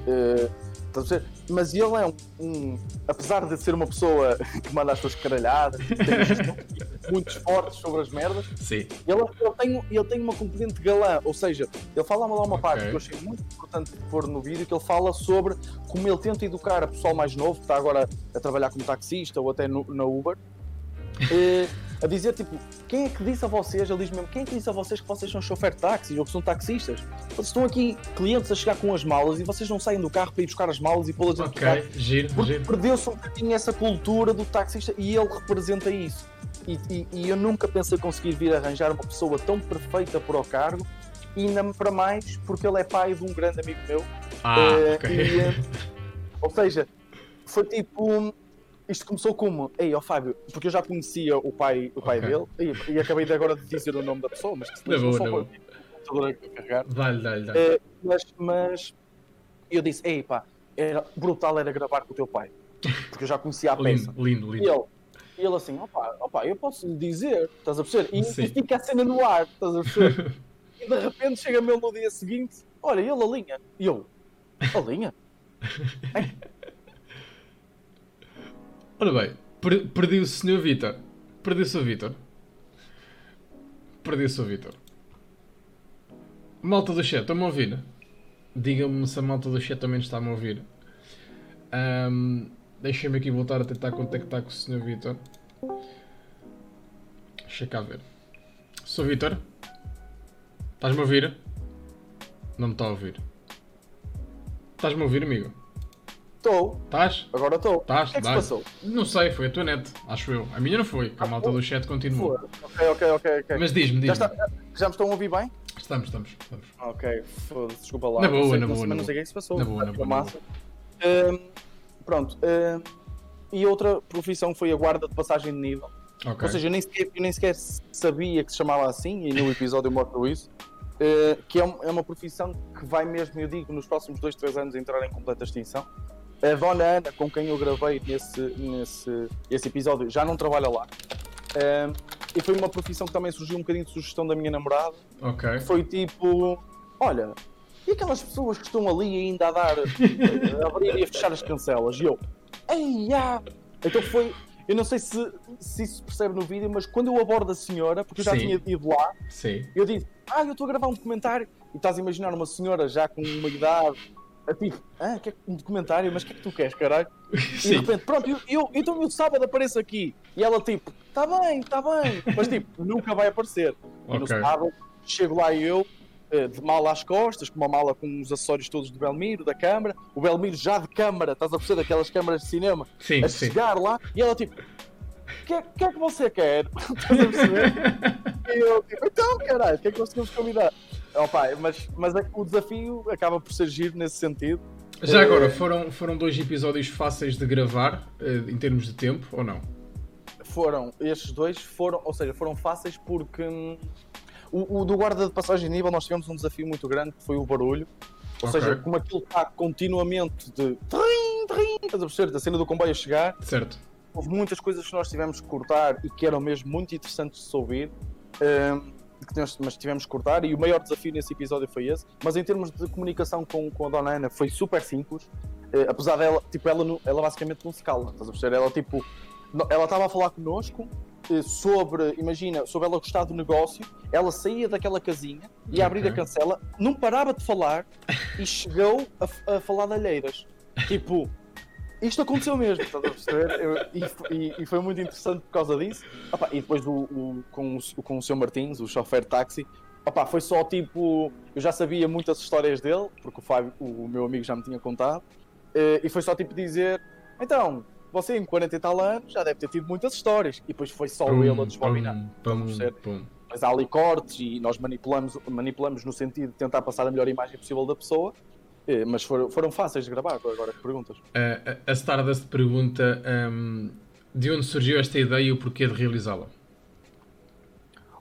A: Perceber? mas ele é um, um- Apesar de ser uma pessoa que manda as suas caralhadas, que tem gestões muito fortes sobre as merdas,
B: Sim.
A: ele, ele tem, ele tem uma componente galã. Ou seja, ele fala lá uma
B: Ok.
A: parte que eu achei muito importante pôr no vídeo, que ele fala sobre como ele tenta educar a pessoal mais novo, que está agora a trabalhar como taxista ou até no, na Uber. eh, a dizer tipo, quem é que disse a vocês, ele diz mesmo, quem é que disse a vocês que vocês são chofer de táxis ou que são taxistas? Vocês estão aqui clientes a chegar com as malas e vocês não saem do carro para ir buscar as malas e pô-las dentro do carro.
B: Giro,
A: Porque
B: giro.
A: perdeu-se um bocadinho essa cultura do taxista e ele representa isso. E, e- e eu nunca pensei conseguir vir arranjar uma pessoa tão perfeita para o cargo, e ainda para mais porque ele é pai de um grande amigo meu.
B: Ah,
A: Eh,
B: ok.
A: e, eh, ou seja, foi tipo. Isto começou como, ei, ó Fábio, porque eu já conhecia o pai, o pai
B: Ok.
A: dele e, e acabei de agora de dizer o nome da pessoa, mas que se
B: boa,
A: só
B: na
A: para
B: boa.
A: o computador a carregar.
B: Dá-lhe, dá-lhe, dá-lhe.
A: Eh, mas, mas eu disse, ei pá, era brutal era gravar com o teu pai, porque eu já conhecia a peça.
B: lindo, lindo,
A: E
B: lindo.
A: ele, e ele assim, opá, opá, eu posso lhe dizer, estás a perceber? E, e fica a cena no ar, estás a perceber? e de repente chega-me ele no dia seguinte, olha, ele alinha. E eu, alinha?
B: Ora bem, per- perdi o Sr. Vitor. Perdi o Sr. Vitor. Perdi o Sr. Vitor. Malta do chat, estão-me a ouvir? Digam-me se a malta do chat também está-me a ouvir. Ahm, Deixem-me aqui voltar a tentar contactar com o Sr. Vitor. Deixa cá ver. Sr. Vitor? Estás-me a ouvir? Não me está a ouvir. Estás-me a ouvir, amigo?
A: Estou,
B: Estás?
A: agora estou. O
B: Estás?
A: que é que se passou?
B: Não sei, foi a tua net, acho eu. A minha não foi, a malta do chat continuou.
A: Ok, ok, ok.
B: Mas diz-me,
A: já,
B: diz-me.
A: está, já, já me estão a ouvir bem?
B: Estamos, estamos, estamos.
A: Ok, foda-se, desculpa lá.
B: Na boa, na boa,
A: Não sei o que é que se passou.
B: Na boa, na boa,
A: massa. Hum, pronto. hum, e outra profissão foi a guarda de passagem de nível.
B: Ok.
A: Ou seja, eu nem, sequer, eu nem sequer sabia que se chamava assim, e no episódio eu mostro isso. eh, que é, um- é uma profissão que vai mesmo, eu digo, nos próximos 2, 3 anos entrar em completa extinção. A dona Ana, com quem eu gravei nesse, nesse esse episódio, já não trabalha lá. Eh, e foi uma profissão que também surgiu um bocadinho de sugestão da minha namorada.
B: ok.
A: Foi tipo. olha, e aquelas pessoas que estão ali ainda a dar, a abrir e a fechar as cancelas? E eu, ei, ah. Então foi, eu não sei se, se isso se percebe no vídeo, mas quando eu abordo a senhora, porque eu já Sim. tinha ido lá,
B: Sim.
A: eu disse, ah, eu estou a gravar um documentário, e estás a imaginar uma senhora já com uma idade, tipo, ah, que é um documentário, mas o que é que tu queres, caralho? Sim. E de repente, pronto, eu, eu, então eu sábado apareço aqui, e ela tipo, está bem, está bem, mas tipo, nunca vai aparecer. Okay. E no sábado, chego lá eu, eh, de mala às costas, com uma mala com os acessórios todos do Belmiro, da câmara, o Belmiro já de câmara, estás a perceber aquelas câmaras de cinema,
B: sim,
A: a
B: sim.
A: chegar lá e ela tipo, o que, é, que, é que você quer? estás a perceber? e eu tipo, então caralho, o que é que nós temos convidar? Opa, mas, mas é o desafio acaba por ser giro nesse sentido.
B: Já agora, foram, foram dois episódios fáceis de gravar, eh, em termos de tempo, ou não?
A: Foram, estes dois foram, ou seja, foram fáceis porque hum, o, o, do guarda de passagem de nível nós tivemos um desafio muito grande que foi o barulho. Ou okay. seja, como aquilo está continuamente de trim, trim, estás a perceber? Da cena do comboio a chegar.
B: Certo.
A: Houve muitas coisas que nós tivemos que cortar e que eram mesmo muito interessantes de se ouvir. Um, nós, mas tivemos que cortar e o maior desafio nesse episódio foi esse. Mas em termos de comunicação com, com a Dona Ana foi super simples. Uh, apesar dela, tipo, ela, ela basicamente não se cala, estás a perceber? Ela tipo, ela estava a falar connosco eh, sobre, imagina, sobre ela gostar do negócio, ela saía daquela casinha, ia abrir a cancela, não parava de falar e chegou a, a falar de alheiras. Tipo, isto aconteceu mesmo, estás a perceber? Eu, e, e, foi muito interessante por causa disso. Opa, e depois do, o, com, o, com o Sr. Martins, o chofer de táxi, opa, foi só tipo. Eu já sabia muitas histórias dele, porque o Fábio, o meu amigo, já me tinha contado. Eh, e foi só tipo dizer: então, você em 40 e tal anos já deve ter tido muitas histórias. E depois foi só pum, ele a desbobinar. Mas há ali cortes e nós manipulamos, manipulamos no sentido de tentar passar a melhor imagem possível da pessoa. Eh, mas foram, foram fáceis de gravar, agora que perguntas.
B: Uh, a Stardust pergunta um, de onde surgiu esta ideia e o porquê de realizá-la?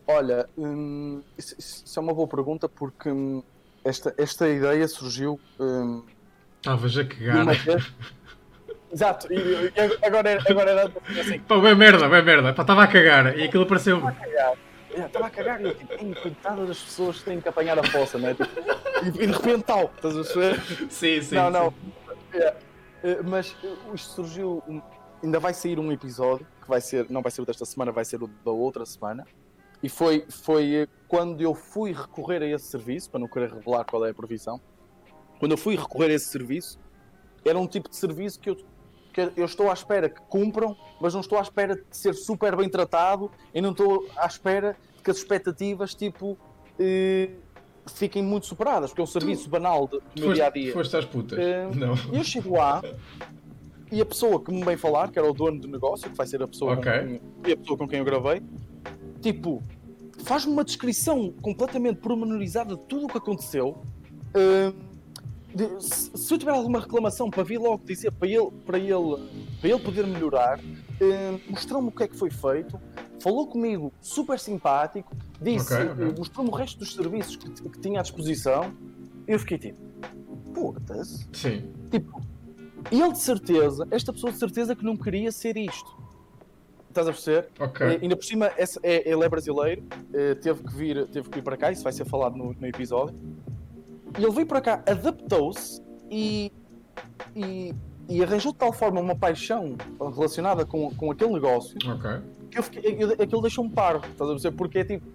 A: Olha, hum, isso, isso, é uma boa pergunta porque hum, esta, esta ideia surgiu. Hum,
B: Estavas a cagar.
A: Exato, e, e agora, era, agora era assim.
B: Pá, bem merda, bem merda. Estava a cagar e aquilo pareceu.
A: Estava a cagar. Estava a cagar e eu tipo, coitada das pessoas que têm que apanhar a fossa, não é? Tipo, e, de repente tal, estás a ver?
B: Sim, sim.
A: Não, não.
B: Sim. É,
A: é, mas isto surgiu. Ainda vai sair um episódio que vai ser, não vai ser o desta semana, vai ser o da outra semana. E foi, foi quando eu fui recorrer a esse serviço, para não querer revelar qual é a previsão, quando eu fui recorrer a esse serviço, era um tipo de serviço que eu que eu estou à espera que cumpram, mas não estou à espera de ser super bem tratado e não estou à espera de que as expectativas tipo eh, fiquem muito superadas, porque é um serviço tu, banal do meu dia a dia.
B: Foste às putas. Eh, não.
A: Eu chego lá e a pessoa que me vem falar, que era o dono do negócio, que vai ser a pessoa,
B: okay.
A: com, a pessoa com quem eu gravei, tipo, faz-me uma descrição completamente pormenorizada de tudo o que aconteceu. Uh, de, se, eu tiver alguma reclamação para vir logo dizer para ele, para ele, para ele poder melhorar, eh, mostrou-me o que é que foi feito, falou comigo super simpático, disse, okay, okay. mostrou-me o resto dos serviços que, que tinha à disposição. E eu fiquei tipo, putas.
B: Sim.
A: Tipo, ele de certeza, esta pessoa de certeza que não queria ser isto. Estás a perceber?
B: Ok.
A: E, ainda por cima, é, ele é brasileiro, eh, teve, que vir, teve que vir para cá, isso vai ser falado no, no episódio ele veio para cá, adaptou-se e, e, e, arranjou de tal forma uma paixão relacionada com, com aquele negócio
B: okay.
A: que eu fiquei, eu, aquilo deixou-me paro, estás a dizer? Porque é tipo,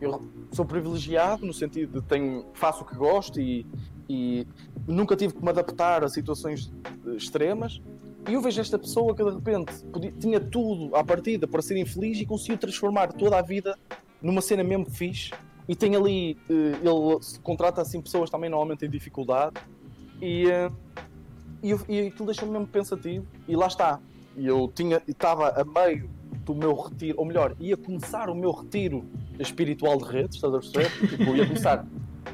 A: eu sou privilegiado no sentido de tenho, faço o que gosto e, e nunca tive que me adaptar a situações extremas. E eu vejo esta pessoa que de repente podia, tinha tudo à partida para ser infeliz e conseguiu transformar toda a vida numa cena mesmo fixe e tem ali, eh, ele contrata assim pessoas também normalmente em dificuldade e, eh, e, e aquilo deixa-me mesmo pensativo e lá está. E eu tinha, estava a meio do meu retiro, ou melhor, ia começar o meu retiro espiritual de redes, estás a perceber? tipo, ia começar.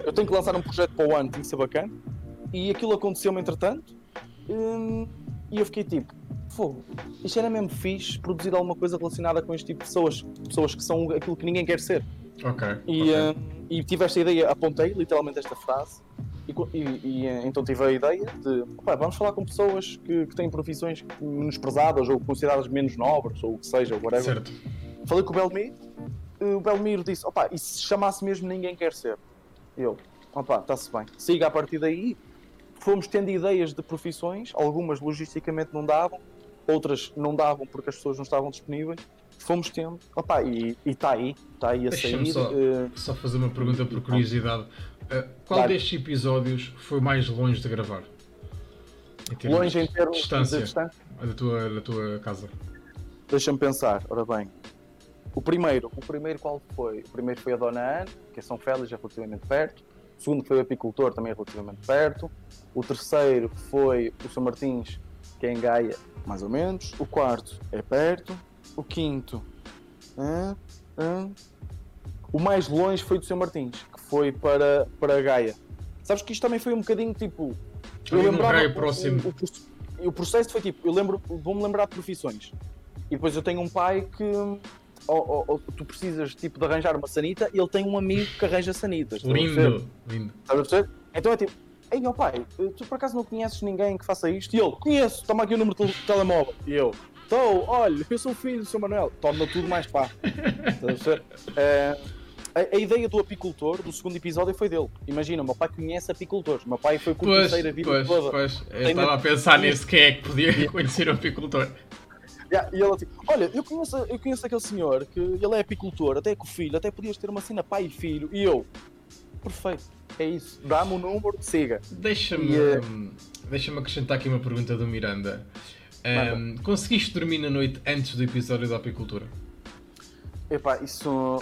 A: Eu tenho que lançar um projeto para o ano, tem que ser bacana. E aquilo aconteceu-me entretanto. Hum, e eu fiquei tipo, fogo, isto era mesmo fixe produzir alguma coisa relacionada com este tipo de pessoas, pessoas que são aquilo que ninguém quer ser.
B: Ok.
A: E,
B: okay.
A: Uh, e tive esta ideia, apontei literalmente esta frase. E, e, e eh, então tive a ideia de vamos falar com pessoas que, que têm profissões menosprezadas ou consideradas menos nobres ou o que seja, whatever.
B: Certo.
A: Falei com o Belmiro, o Belmiro disse: opa, e se chamasse mesmo Ninguém Quer Ser? Eu, opa, está-se bem. Siga a partir daí. Fomos tendo ideias de profissões, algumas logisticamente não davam, outras não davam porque as pessoas não estavam disponíveis. Fomos tendo, opa, e está aí, está aí a sair.
B: Só, uh... só fazer uma pergunta por curiosidade. Uh, qual destes episódios foi mais longe de gravar?
A: Em longe em termos de
B: distância, de distância? Da, tua, da tua casa.
A: Deixa-me pensar, ora bem. O primeiro, o primeiro qual foi? O primeiro foi a Dona Ana, que é São Félix, é relativamente perto. O segundo foi o Apicultor, também é relativamente perto. O terceiro foi o São Martins, que é em Gaia, mais ou menos. O quarto é perto. O quinto. O mais longe foi do São Martins, que foi para, para Gaia. Sabes que isto também foi um bocadinho tipo.
B: Eu lembrava. próximo.
A: O, o, o, processo foi tipo: eu lembro, vou-me lembrar de profissões. E depois eu tenho um pai que ou, ou, tu precisas tipo, de arranjar uma sanita e ele tem um amigo que arranja sanitas.
B: Lindo, lindo.
A: Estás a perceber? Então é tipo, ei meu pai, tu por acaso não conheces ninguém que faça isto? E ele, conheço, toma aqui o número de telemóvel. E eu, estou, olha, eu sou o filho do seu Manuel. Torna tudo mais pá. A? É, a, a, ideia do apicultor, do segundo episódio, foi dele. Imagina, o meu pai conhece apicultores. O meu pai foi
B: curticeiro a vida pois, toda. Pois, eu estava a pensar nisso, quem é que podia conhecer o apicultor?
A: Yeah, e ela tipo, olha, eu conheço, eu conheço aquele senhor que ele é apicultor, até com o filho, até podias ter uma cena pai e filho. E eu, perfeito, é isso, dá-me o número, siga.
B: Deixa-me uh... deixa acrescentar aqui uma pergunta do Miranda. Um, conseguiste dormir na noite antes do episódio da apicultura?
A: Epá, isso.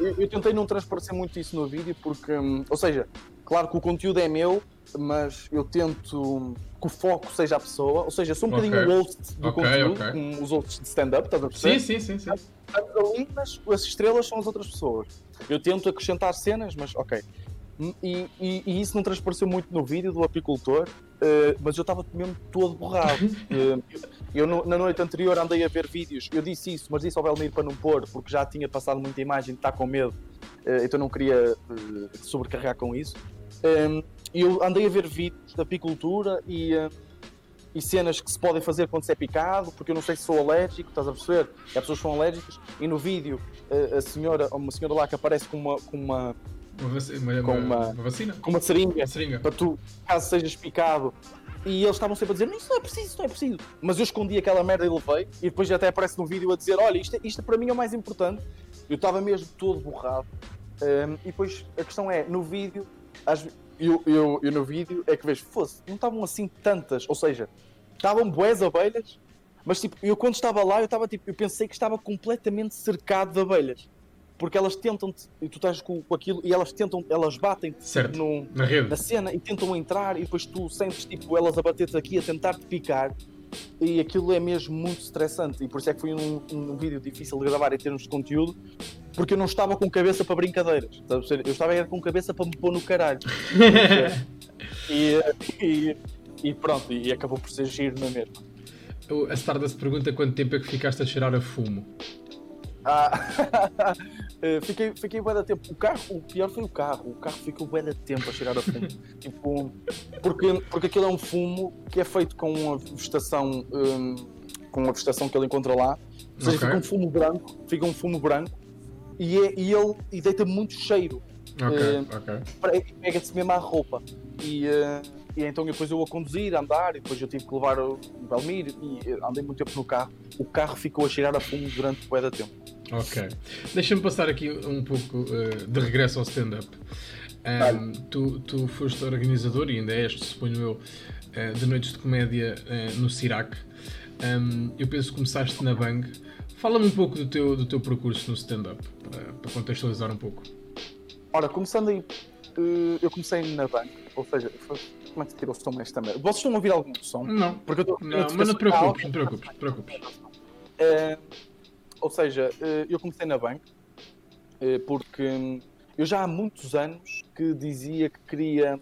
A: eu, eu, tentei não transparecer muito isso no vídeo porque. Hum, ou seja, claro que o conteúdo é meu, mas eu tento que o foco seja a pessoa, ou seja, sou um okay. bocadinho o host do okay, conteúdo, okay. como os outros de stand-up, estás a perceber?
B: Sim, sim, sim. sim.
A: Ali, mas as estrelas são as outras pessoas. Eu tento acrescentar cenas, mas ok. E, e, e isso não transpareceu muito no vídeo do apicultor, uh, mas eu estava mesmo todo borrado. uh, eu, no, na noite anterior andei a ver vídeos, eu disse isso, mas disse ao Belmir para não pôr, porque já tinha passado muita imagem de estar com medo, uh, então não queria sobrecarregar com isso. Um, eu andei a ver vídeos da apicultura e, e cenas que se podem fazer quando se é picado, porque eu não sei se sou alérgico, estás a perceber? E as pessoas são alérgicas, e no vídeo a senhora, uma senhora lá que aparece com uma. Com uma
B: uma, com uma, uma, vacina?
A: Com uma seringa,
B: uma seringa,
A: para tu, caso sejas picado, e eles estavam sempre a dizer: Isso não é preciso, isso não é preciso. Mas eu escondi aquela merda e levei. E depois até aparece no vídeo a dizer: Olha, isto, é, isto para mim é o mais importante. Eu estava mesmo todo borrado. Um, e depois a questão é: no vídeo, às, eu, eu, eu no vídeo é que vejo, fosse, não estavam assim tantas, ou seja, estavam boas abelhas, mas tipo, eu quando estava lá, eu estava tipo, eu pensei que estava completamente cercado de abelhas. Porque elas tentam e tu estás com, com, aquilo, e elas tentam, elas batem
B: certo.
A: No,
B: na, rede.
A: na cena e tentam entrar, e depois tu sentes tipo elas a bater-te aqui, a tentar te picar, e aquilo é mesmo muito estressante. E por isso é que foi um, um vídeo difícil de gravar em termos de conteúdo, porque eu não estava com cabeça para brincadeiras. Eu estava com cabeça para me pôr no caralho. e, e, e, pronto, e acabou por ser giro na mesma.
B: A Stardust pergunta quanto tempo é que ficaste a cheirar a fumo.
A: Ah, eh, fiquei, fiquei bué da tempo. O carro, o pior foi o carro. O carro ficou bué da tempo a cheirar a fumo. tipo, porque, porque aquilo é um fumo que é feito com uma vegetação, um, com uma vegetação que ele encontra lá. Ou seja, okay. fica um fumo branco, fica um fumo branco e, é, e ele e deita muito cheiro.
B: Okay, uh.
A: Pega-se mesmo à roupa. E, uh, e então depois eu a conduzir, a andar, e depois eu tive que levar o Belmir e andei muito tempo no carro. O carro ficou a cheirar a fumo durante o da tempo.
B: Ok. Deixa-me passar aqui um pouco uh, de regresso ao stand-up. Um, tu, tu foste organizador e ainda és, suponho eu, uh, de noites de comédia uh, no Cirac. Um, eu penso que começaste na Bang. Fala-me um pouco do teu, do teu percurso no stand-up, para, para, contextualizar um pouco.
A: Ora, começando aí, eu comecei na Bang, ou seja, foi, como é que tirou o som esta merda? Vocês estão a ouvir algum som?
B: Não, Porque eu tô, não mas não te preocupes, não te preocupes, não te preocupes.
A: Uh, ou seja, uh, eu comecei na Bang uh, porque eu já há muitos anos que dizia que queria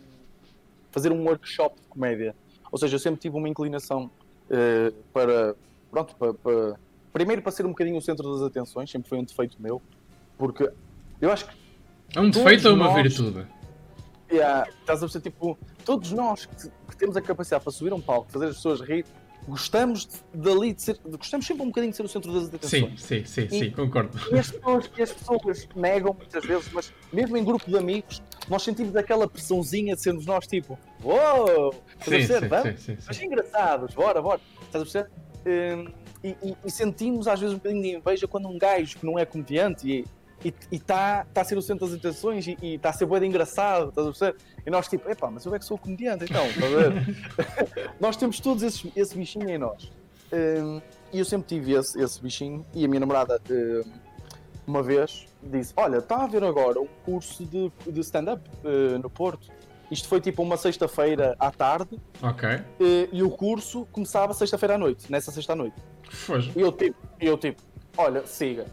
A: fazer um workshop de comédia. Ou seja, eu sempre tive uma inclinação para, pronto, para, para primeiro para ser um bocadinho o centro das atenções, sempre foi um defeito meu, porque eu acho que.
B: É um defeito ou uma virtude?
A: Yeah, estás a perceber, tipo, todos nós que, que, temos a capacidade para subir um palco, fazer as pessoas rir, gostamos dali de ser. Gostamos sempre um bocadinho de ser o centro das
B: atenções. Sim, sim, sim, e, sim concordo.
A: E as, pessoas, e as pessoas negam muitas vezes, mas mesmo em grupo de amigos, nós sentimos aquela pressãozinha de sermos nós tipo, uou, estás sim, a perceber? Sim, sim, sim, Mas engraçados, bora, bora, estás a perceber? Um, e, e, e, sentimos às vezes um bocadinho de inveja quando um gajo que não é comediante e está tá a ser o centro das atenções e está a ser boa engraçado, estás a perceber? E nós tipo, epá, mas eu é que sou comediante então, estás a ver? nós temos todos esse, esse bichinho em nós. Um, e eu sempre tive esse, esse bichinho e a minha namorada um, uma vez disse, olha, está a ver agora um curso de, de stand-up uh, no Porto. Isto foi tipo uma sexta-feira à tarde.
B: Ok. Uh,
A: e o curso começava sexta-feira à noite, nessa sexta à noite.
B: Foi.
A: E eu tipo, eu tipo, olha, siga.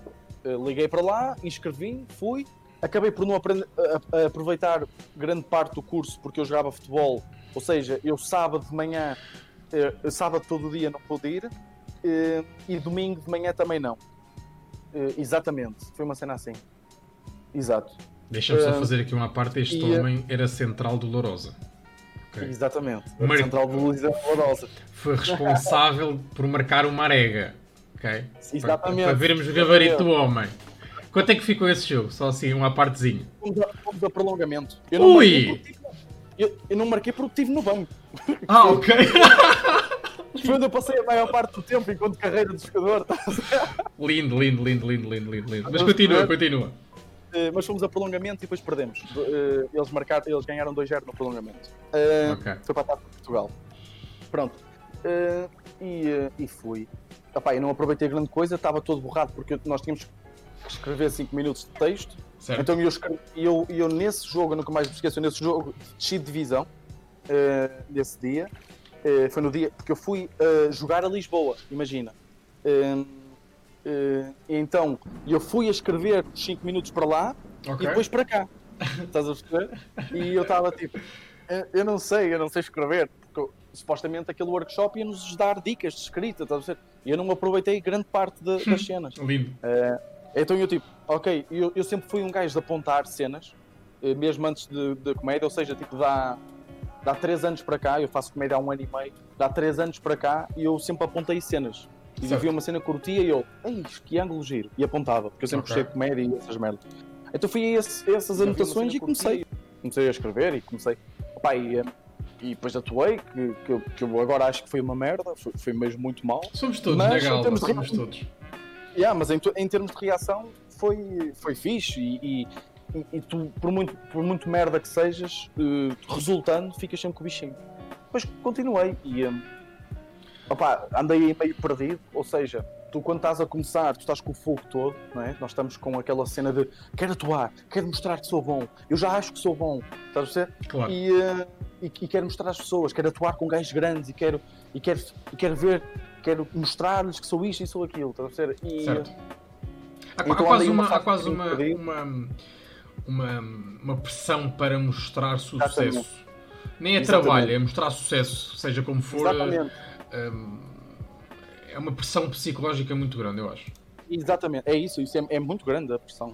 A: Uh, liguei para lá, inscrevi, fui. Acabei por não aprender, a, a aproveitar grande parte do curso porque eu jogava futebol. Ou seja, eu sábado de manhã, sábado todo o dia não pude ir. e domingo de manhã também não. exatamente. Foi uma cena assim. Exato.
B: Deixa-me só fazer aqui uma parte. Este e, homem era central do Lourosa.
A: Okay. Exatamente. Mar... Central do Luís Lourosa.
B: Foi responsável por marcar uma arega. Ok?
A: Exatamente.
B: Para, para vermos o gabarito do homem. Quanto é que ficou esse jogo? Só assim, uma partezinha.
A: Fomos a, fomos a prolongamento.
B: Eu não Ui!
A: Eu, eu, não marquei porque estive no banco.
B: Ah, ok.
A: Foi onde eu passei a maior parte do tempo enquanto carreira de jogador.
B: lindo, lindo, lindo, lindo, lindo, lindo. Mas continua, continua.
A: Eh, mas fomos a prolongamento e depois perdemos. Uh, eles, marcaram, eles ganharam 2-0 no prolongamento. Uh, okay. Foi para a Taça de Portugal. Pronto. e, e fui. Epá, eu não aproveitei grande coisa, estava todo borrado porque nós tínhamos que escrever 5 minutos de texto. Certo. Então eu, escrevi, eu, eu nesse jogo, eu nunca mais me esqueço, nesse jogo desci de divisão, uh, nesse dia. Uh, foi no dia, porque eu fui uh, jogar a Lisboa, imagina. Então, eu fui a escrever 5 minutos para lá okay. e depois para cá. Estás a perceber? E eu estava tipo, eu não sei, eu não sei escrever, supostamente aquele workshop ia-nos dar dicas de escrita, perceber? E eu não aproveitei grande parte de, das cenas.
B: Lindo.
A: Uh, então eu tipo, ok, eu, eu sempre fui um gajo de apontar cenas, uh, mesmo antes de, de comédia, ou seja, tipo, dá, dá 3 anos para cá, eu faço comédia há um ano e meio, dá 3 anos para cá e eu sempre apontei cenas. E certo. via uma cena curtia e eu, ei, que ângulo giro. E apontava, porque eu sempre okay. gostei de comédia e essas merdas. Então fui a esse, essas anotações e comecei. Comecei a escrever e comecei. Opa, e, eh, e depois atuei, que, que, que, eu agora acho que foi uma merda, foi, foi mesmo muito mal.
B: Somos todos, mas, legal, de somos todos.
A: Yeah, mas em, em termos de reação foi, foi fixe e, e, e, tu, por muito, por muito merda que sejas, uh, resultando, ficas sempre com o bichinho. Depois continuei e. Um, eh, Opa, andei meio perdido, ou seja, tu quando estás a começar, tu estás com o fogo todo, não é? Nós estamos com aquela cena de quero atuar, quero mostrar que sou bom, eu já acho que sou bom, estás a ver?
B: Claro.
A: E, uh, e, e, quero mostrar às pessoas, quero atuar com gajos grandes e quero, e quero, e quero ver, quero mostrar-lhes que sou isto e sou aquilo, estás a ver?
B: E, certo. Há, então, há quase, uma, há quase uma, uma, uma, uma, pressão para mostrar sucesso. Exatamente. Nem é Exatamente. trabalho, é mostrar sucesso, seja como for.
A: Exatamente
B: um, é uma pressão psicológica muito grande, eu acho.
A: Exatamente, é isso, isso é, é muito grande a pressão.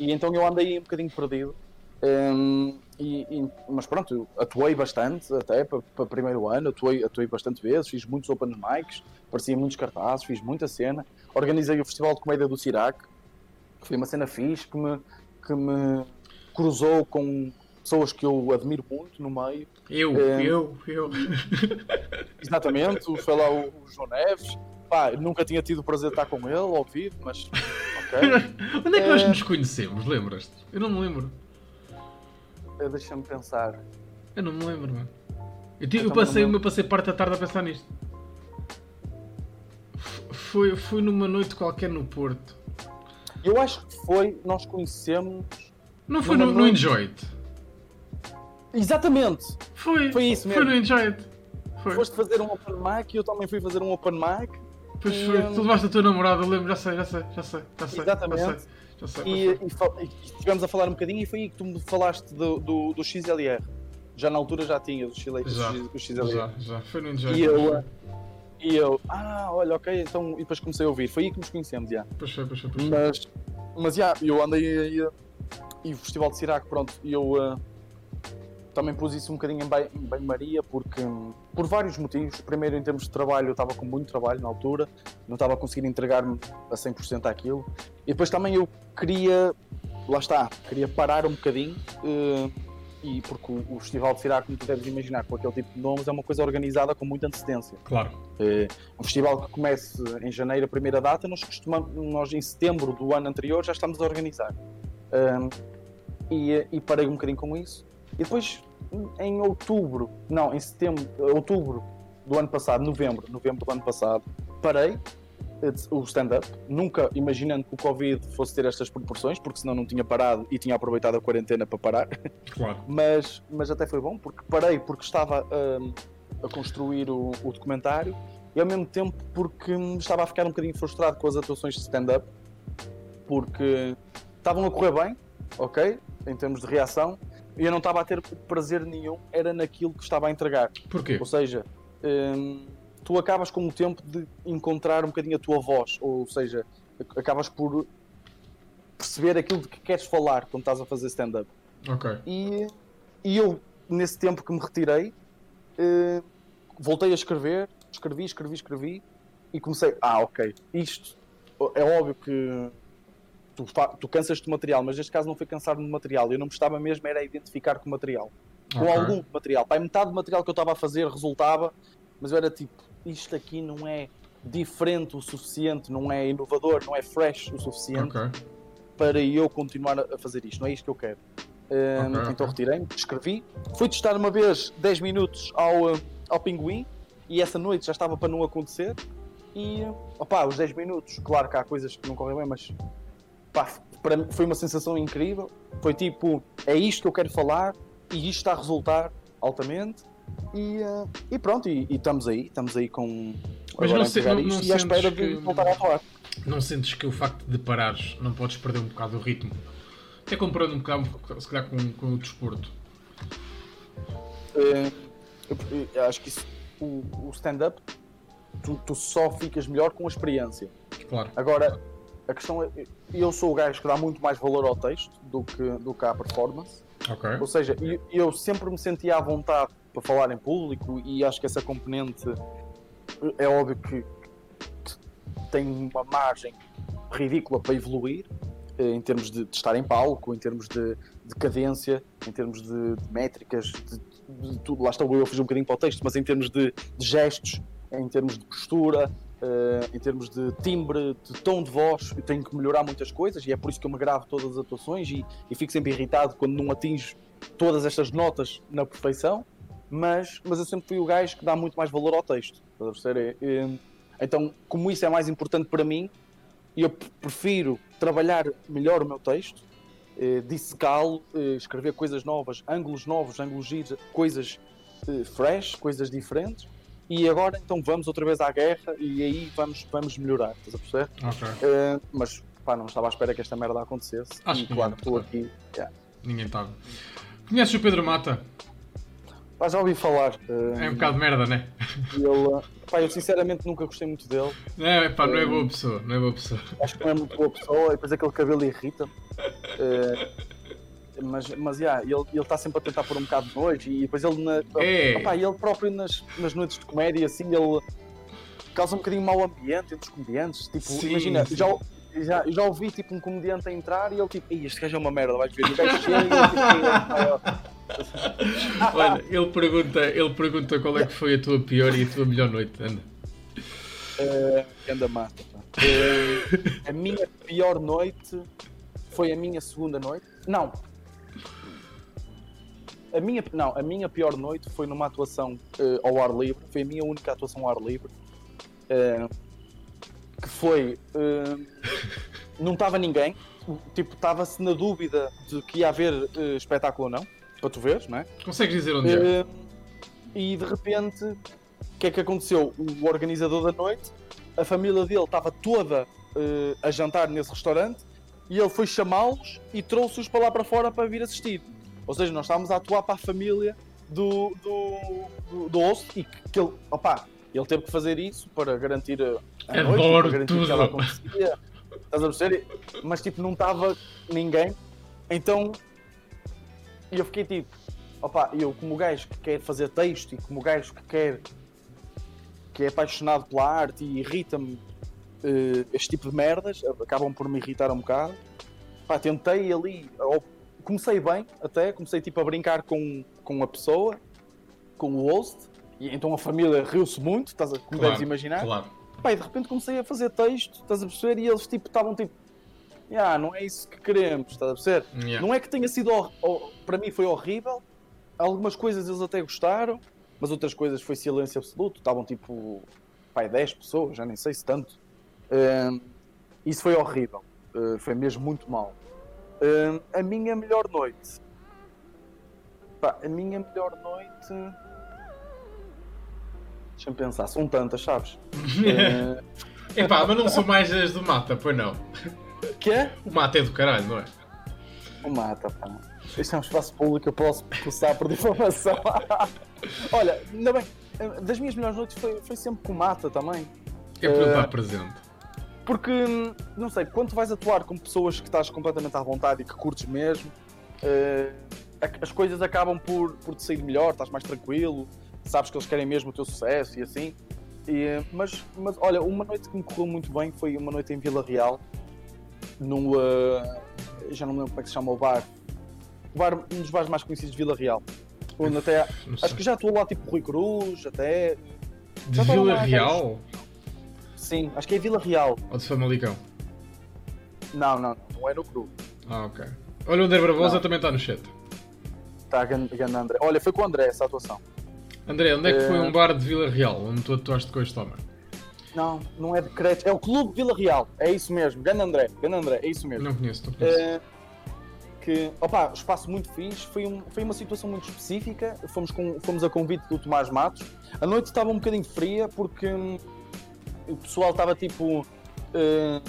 A: E então eu andei um bocadinho perdido. Um, e, e, mas pronto, atuei bastante até para, para primeiro ano, atuei, atuei bastante vezes, fiz muitos open mics, aparecia muitos cartazes, fiz muita cena. Organizei o Festival de Comédia do Cirac, que foi uma cena fixe que me, que me cruzou com pessoas que eu admiro muito no meio.
B: Eu, é, eu, eu.
A: Exatamente, foi lá o, o João Neves. Pá, nunca tinha tido o prazer de estar com ele ao vivo, mas.
B: Ok. Onde é que nós eh, nos conhecemos? Lembras-te? Eu não me lembro.
A: Deixa-me pensar.
B: Eu não me lembro, mano. Eu, eu, eu passei, eu passei parte da tarde a pensar nisto. Foi, foi numa noite qualquer no Porto.
A: Eu acho que foi, nós conhecemos.
B: Não foi no, no Enjoy It.
A: Exatamente!
B: Foi, foi isso mesmo. Foi no Enjoy It.
A: Foi. Foste fazer um open mic e eu também fui fazer um open mic.
B: Pois e, foi, tu levaste a tua namorada, eu lembro, já sei, já sei, já sei. Já sei
A: Exatamente. Já sei, já sei, e, e, e, estivemos a falar um bocadinho e foi aí que tu me falaste do, do, do XLR. Já na altura já tinha o XLR.
B: Já, o XLR. já, já. Foi no Enjoy
A: e eu, e eu, ah, olha, ok, então. E depois comecei a ouvir. Foi aí que nos conhecemos, já.
B: Pois foi, pois foi, pois foi.
A: Mas, mas já, eu andei aí. E o Festival de Sirac, pronto, e eu. Uh, também pus isso um bocadinho em banho-maria, porque por vários motivos. Primeiro, em termos de trabalho, eu estava com muito trabalho na altura, não estava a conseguir entregar-me a 100% àquilo. E depois também eu queria, lá está, queria parar um bocadinho. Uh, e porque o, Festival de Cirar, como tu deves imaginar, com aquele tipo de nomes, é uma coisa organizada com muita antecedência.
B: Claro.
A: É, um festival que comece em janeiro, a primeira data, nós costumamos, nós em setembro do ano anterior já estamos a organizar. Um, e, e parei um bocadinho com isso. E depois em outubro, não, em setembro, outubro do ano passado, novembro, novembro do ano passado, parei o stand-up, nunca imaginando que o Covid fosse ter estas proporções, porque senão não tinha parado e tinha aproveitado a quarentena para parar.
B: Claro.
A: mas, mas até foi bom, porque parei porque estava um, a construir o, o, documentário e ao mesmo tempo porque estava a ficar um bocadinho frustrado com as atuações de stand-up, porque estavam a correr bem, ok, em termos de reação, e eu não estava a ter prazer nenhum, era naquilo que estava a entregar.
B: Porquê?
A: Ou seja, hum, tu acabas com o tempo de encontrar um bocadinho a tua voz, ou seja, acabas por perceber aquilo de que queres falar quando estás a fazer stand-up.
B: Ok.
A: E, e eu, nesse tempo que me retirei, uh, voltei a escrever, escrevi, escrevi, escrevi, e comecei, ah, ok, isto é óbvio que tu, tu cansas de material, mas neste caso não foi cansar de material. Eu não me estava mesmo era identificar com o material. Okay. Com algum material. Pai, metade do material que eu estava a fazer resultava, mas eu era tipo, isto aqui não é diferente o suficiente, não é inovador, não é fresh o suficiente okay. para eu continuar a fazer isto. Não é isto que eu quero. Um, okay, então retirei-me, escrevi. Fui testar uma vez 10 minutos ao, ao Pinguim e essa noite já estava para não acontecer. E opá, os 10 minutos, claro que há coisas que não correm bem, mas pá, para mim foi uma sensação incrível. Foi tipo, é isto que eu quero falar e isto está a resultar altamente. E, uh, e pronto, e, e, estamos aí, estamos aí com
B: Mas não, se, não, não
A: e à espera de voltar a falar.
B: Não sentes que o facto de parares não podes perder um bocado o ritmo? Até comparando um bocado, se calhar, com, com o desporto.
A: Uh, eu, eu acho que isso, o, o stand-up, tu, tu, só ficas melhor com a experiência.
B: Claro.
A: Agora, a questão é, eu sou o gajo que dá muito mais valor ao texto do que, do que à performance.
B: Okay.
A: Ou seja, eu, eu sempre me sentia à vontade para falar em público e acho que essa componente é óbvio que, que tem uma margem ridícula para evoluir eh, em termos de, de, estar em palco, em termos de, de cadência, em termos de, de métricas, de, tudo. Lá estou eu a fugir um bocadinho para o texto, mas em termos de, gestos, em termos de postura, Uh, em termos de timbre, de tom de voz, eu tenho que melhorar muitas coisas e é por isso que eu me gravo todas as atuações e, e fico sempre irritado quando não atinjo todas estas notas na perfeição. Mas, mas eu sempre fui o gajo que dá muito mais valor ao texto. Então, como isso é mais importante para mim, eu prefiro trabalhar melhor o meu texto, eh, dissecá-lo, eh, escrever coisas novas, ângulos novos, ângulos giros, coisas fresh, coisas diferentes e agora então vamos outra vez à guerra e aí vamos, vamos melhorar, estás a perceber?
B: Okay.
A: Uh, mas pá, não estava à espera que esta merda acontecesse.
B: Acho
A: e
B: que
A: claro, estou aqui. Yeah.
B: Ninguém estava. Conheces o Pedro Mata?
A: Pá, já ouvi falar.
B: Uh, é um bocado de merda, né?
A: Ele, pá, eu sinceramente nunca gostei muito dele.
B: É, pá, não é boa pessoa, não é boa pessoa.
A: Acho que não é muito boa pessoa e depois aquele cabelo irrita. Uh, mas, mas yeah, ele está sempre a tentar pôr um bocado de noite e depois ele, na,
B: é.
A: opa, ele próprio nas, nas noites de comédia, assim, ele causa um bocadinho mau ambiente entre os comediantes. Tipo, sim, imagina, sim. Já, já, já ouvi tipo, um comediante a entrar e ele tipo, este gajo é uma merda, vais ver. O gajo chega e ele tipo.
B: Olha, ele pergunta, ele pergunta qual é que foi a tua pior e a tua melhor noite, anda.
A: Uh, anda mata. Uh, a minha pior noite foi a minha segunda noite. Não, a minha, não, a minha pior noite foi numa atuação uh, ao ar livre, foi a minha única atuação ao ar livre. Uh, que foi. Uh, não estava ninguém, tipo, estava-se na dúvida de que ia haver espetáculo ou não, para tu veres, não é?
B: Consegues dizer onde é?
A: E de repente, o que é que aconteceu? O organizador da noite, a família dele estava toda a jantar nesse restaurante e ele foi chamá-los e trouxe-os para lá para fora para vir assistir. Ou seja, nós estávamos a atuar para a família do, do, do, do host e que, que ele, opa, ele teve que fazer isso para garantir a,
B: noite, para garantir tudo. que ela
A: acontecia. Estás a perceber? Mas tipo, não estava ninguém. Então eu fiquei tipo, opa, eu como gajo que quer fazer texto e como gajo que quer que é apaixonado pela arte e irrita-me uh, este tipo de merdas, acabam por me irritar um bocado. Pá, tentei ali, comecei bem até, comecei tipo a brincar com, com a pessoa, com o host, e então a família riu-se muito, estás a, como claro, deves imaginar. Claro. Pá, e de repente comecei a fazer texto, estás a perceber, e eles tipo estavam tipo, yeah, não é isso que queremos, estás a perceber? Yeah. Não é que tenha sido, para mim foi horrível, algumas coisas eles até gostaram, mas outras coisas foi silêncio absoluto. Estavam tipo, pai, 10 pessoas, já nem sei se tanto. Uh, isso foi horrível. Uh, foi mesmo muito mal. Uh, a minha melhor noite. Pá, a minha melhor noite. Deixa-me pensar, são tantas, sabes?
B: uh... Epá, mas não são mais as do Mata, pois não.
A: Que é?
B: O Mata é do caralho, não é?
A: O Mata, pá. Isto é um espaço público, eu posso passar por difamação. Olha, ainda bem, das minhas melhores noites foi, foi sempre com mata também.
B: É para uh, estar presente.
A: Porque, não sei, quando vais atuar com pessoas que estás completamente à vontade e que curtes mesmo, uh, as coisas acabam por, por te sair melhor, estás mais tranquilo, sabes que eles querem mesmo o teu sucesso e assim. E, mas, mas, olha, uma noite que me correu muito bem foi uma noite em Vila Real, num. Uh, já não me lembro como é que se chama o bar. O bar um dos bares mais conhecidos de Vila Real. Onde até, acho que já estou lá tipo Rui Cruz, até.
B: De Vila Real?
A: Sim, acho que é Vila Real.
B: Ou de Famalicão?
A: Não, não, não é no Cru.
B: Ah, ok. Olha, o André Barbosa não. também está no chat.
A: Está grande André. Olha, foi com o André essa atuação.
B: André, onde é que foi eh, um bar de Vila Real onde tu atuaste com este homem?
A: Não, não é de Cretes, é o Clube Vila Real, é isso mesmo. Grande André, grande André, é isso mesmo.
B: Não conheço, não conheço. Uh,
A: que, opa, espaço muito fixe, foi, um, foi uma situação muito específica, fomos, com, fomos a convite do Tomás Matos, a noite estava um bocadinho fria porque hum, o pessoal estava tipo uh,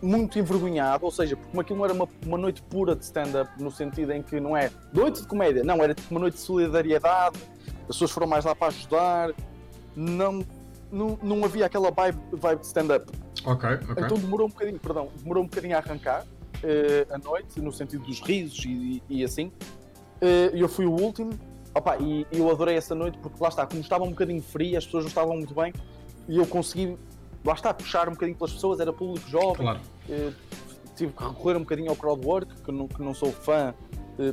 A: muito envergonhado, ou seja, porque aquilo não era uma, uma noite pura de stand-up, no sentido em que não é noite de comédia, não, era tipo uma noite de solidariedade, as pessoas foram mais lá para ajudar, não, não, não havia aquela vibe, vibe de stand-up.
B: Ok, ok.
A: Então demorou um bocadinho, perdão, demorou um bocadinho a arrancar uh, à noite, no sentido dos risos e, e assim. Uh, eu fui o último, opa, e, e eu adorei essa noite porque lá está, como estava um bocadinho frio, as pessoas não estavam muito bem, e eu consegui, lá está, puxar um bocadinho pelas pessoas, era público jovem. Claro. Uh, tive que recorrer um bocadinho ao crowdwork, que não, que não sou fã,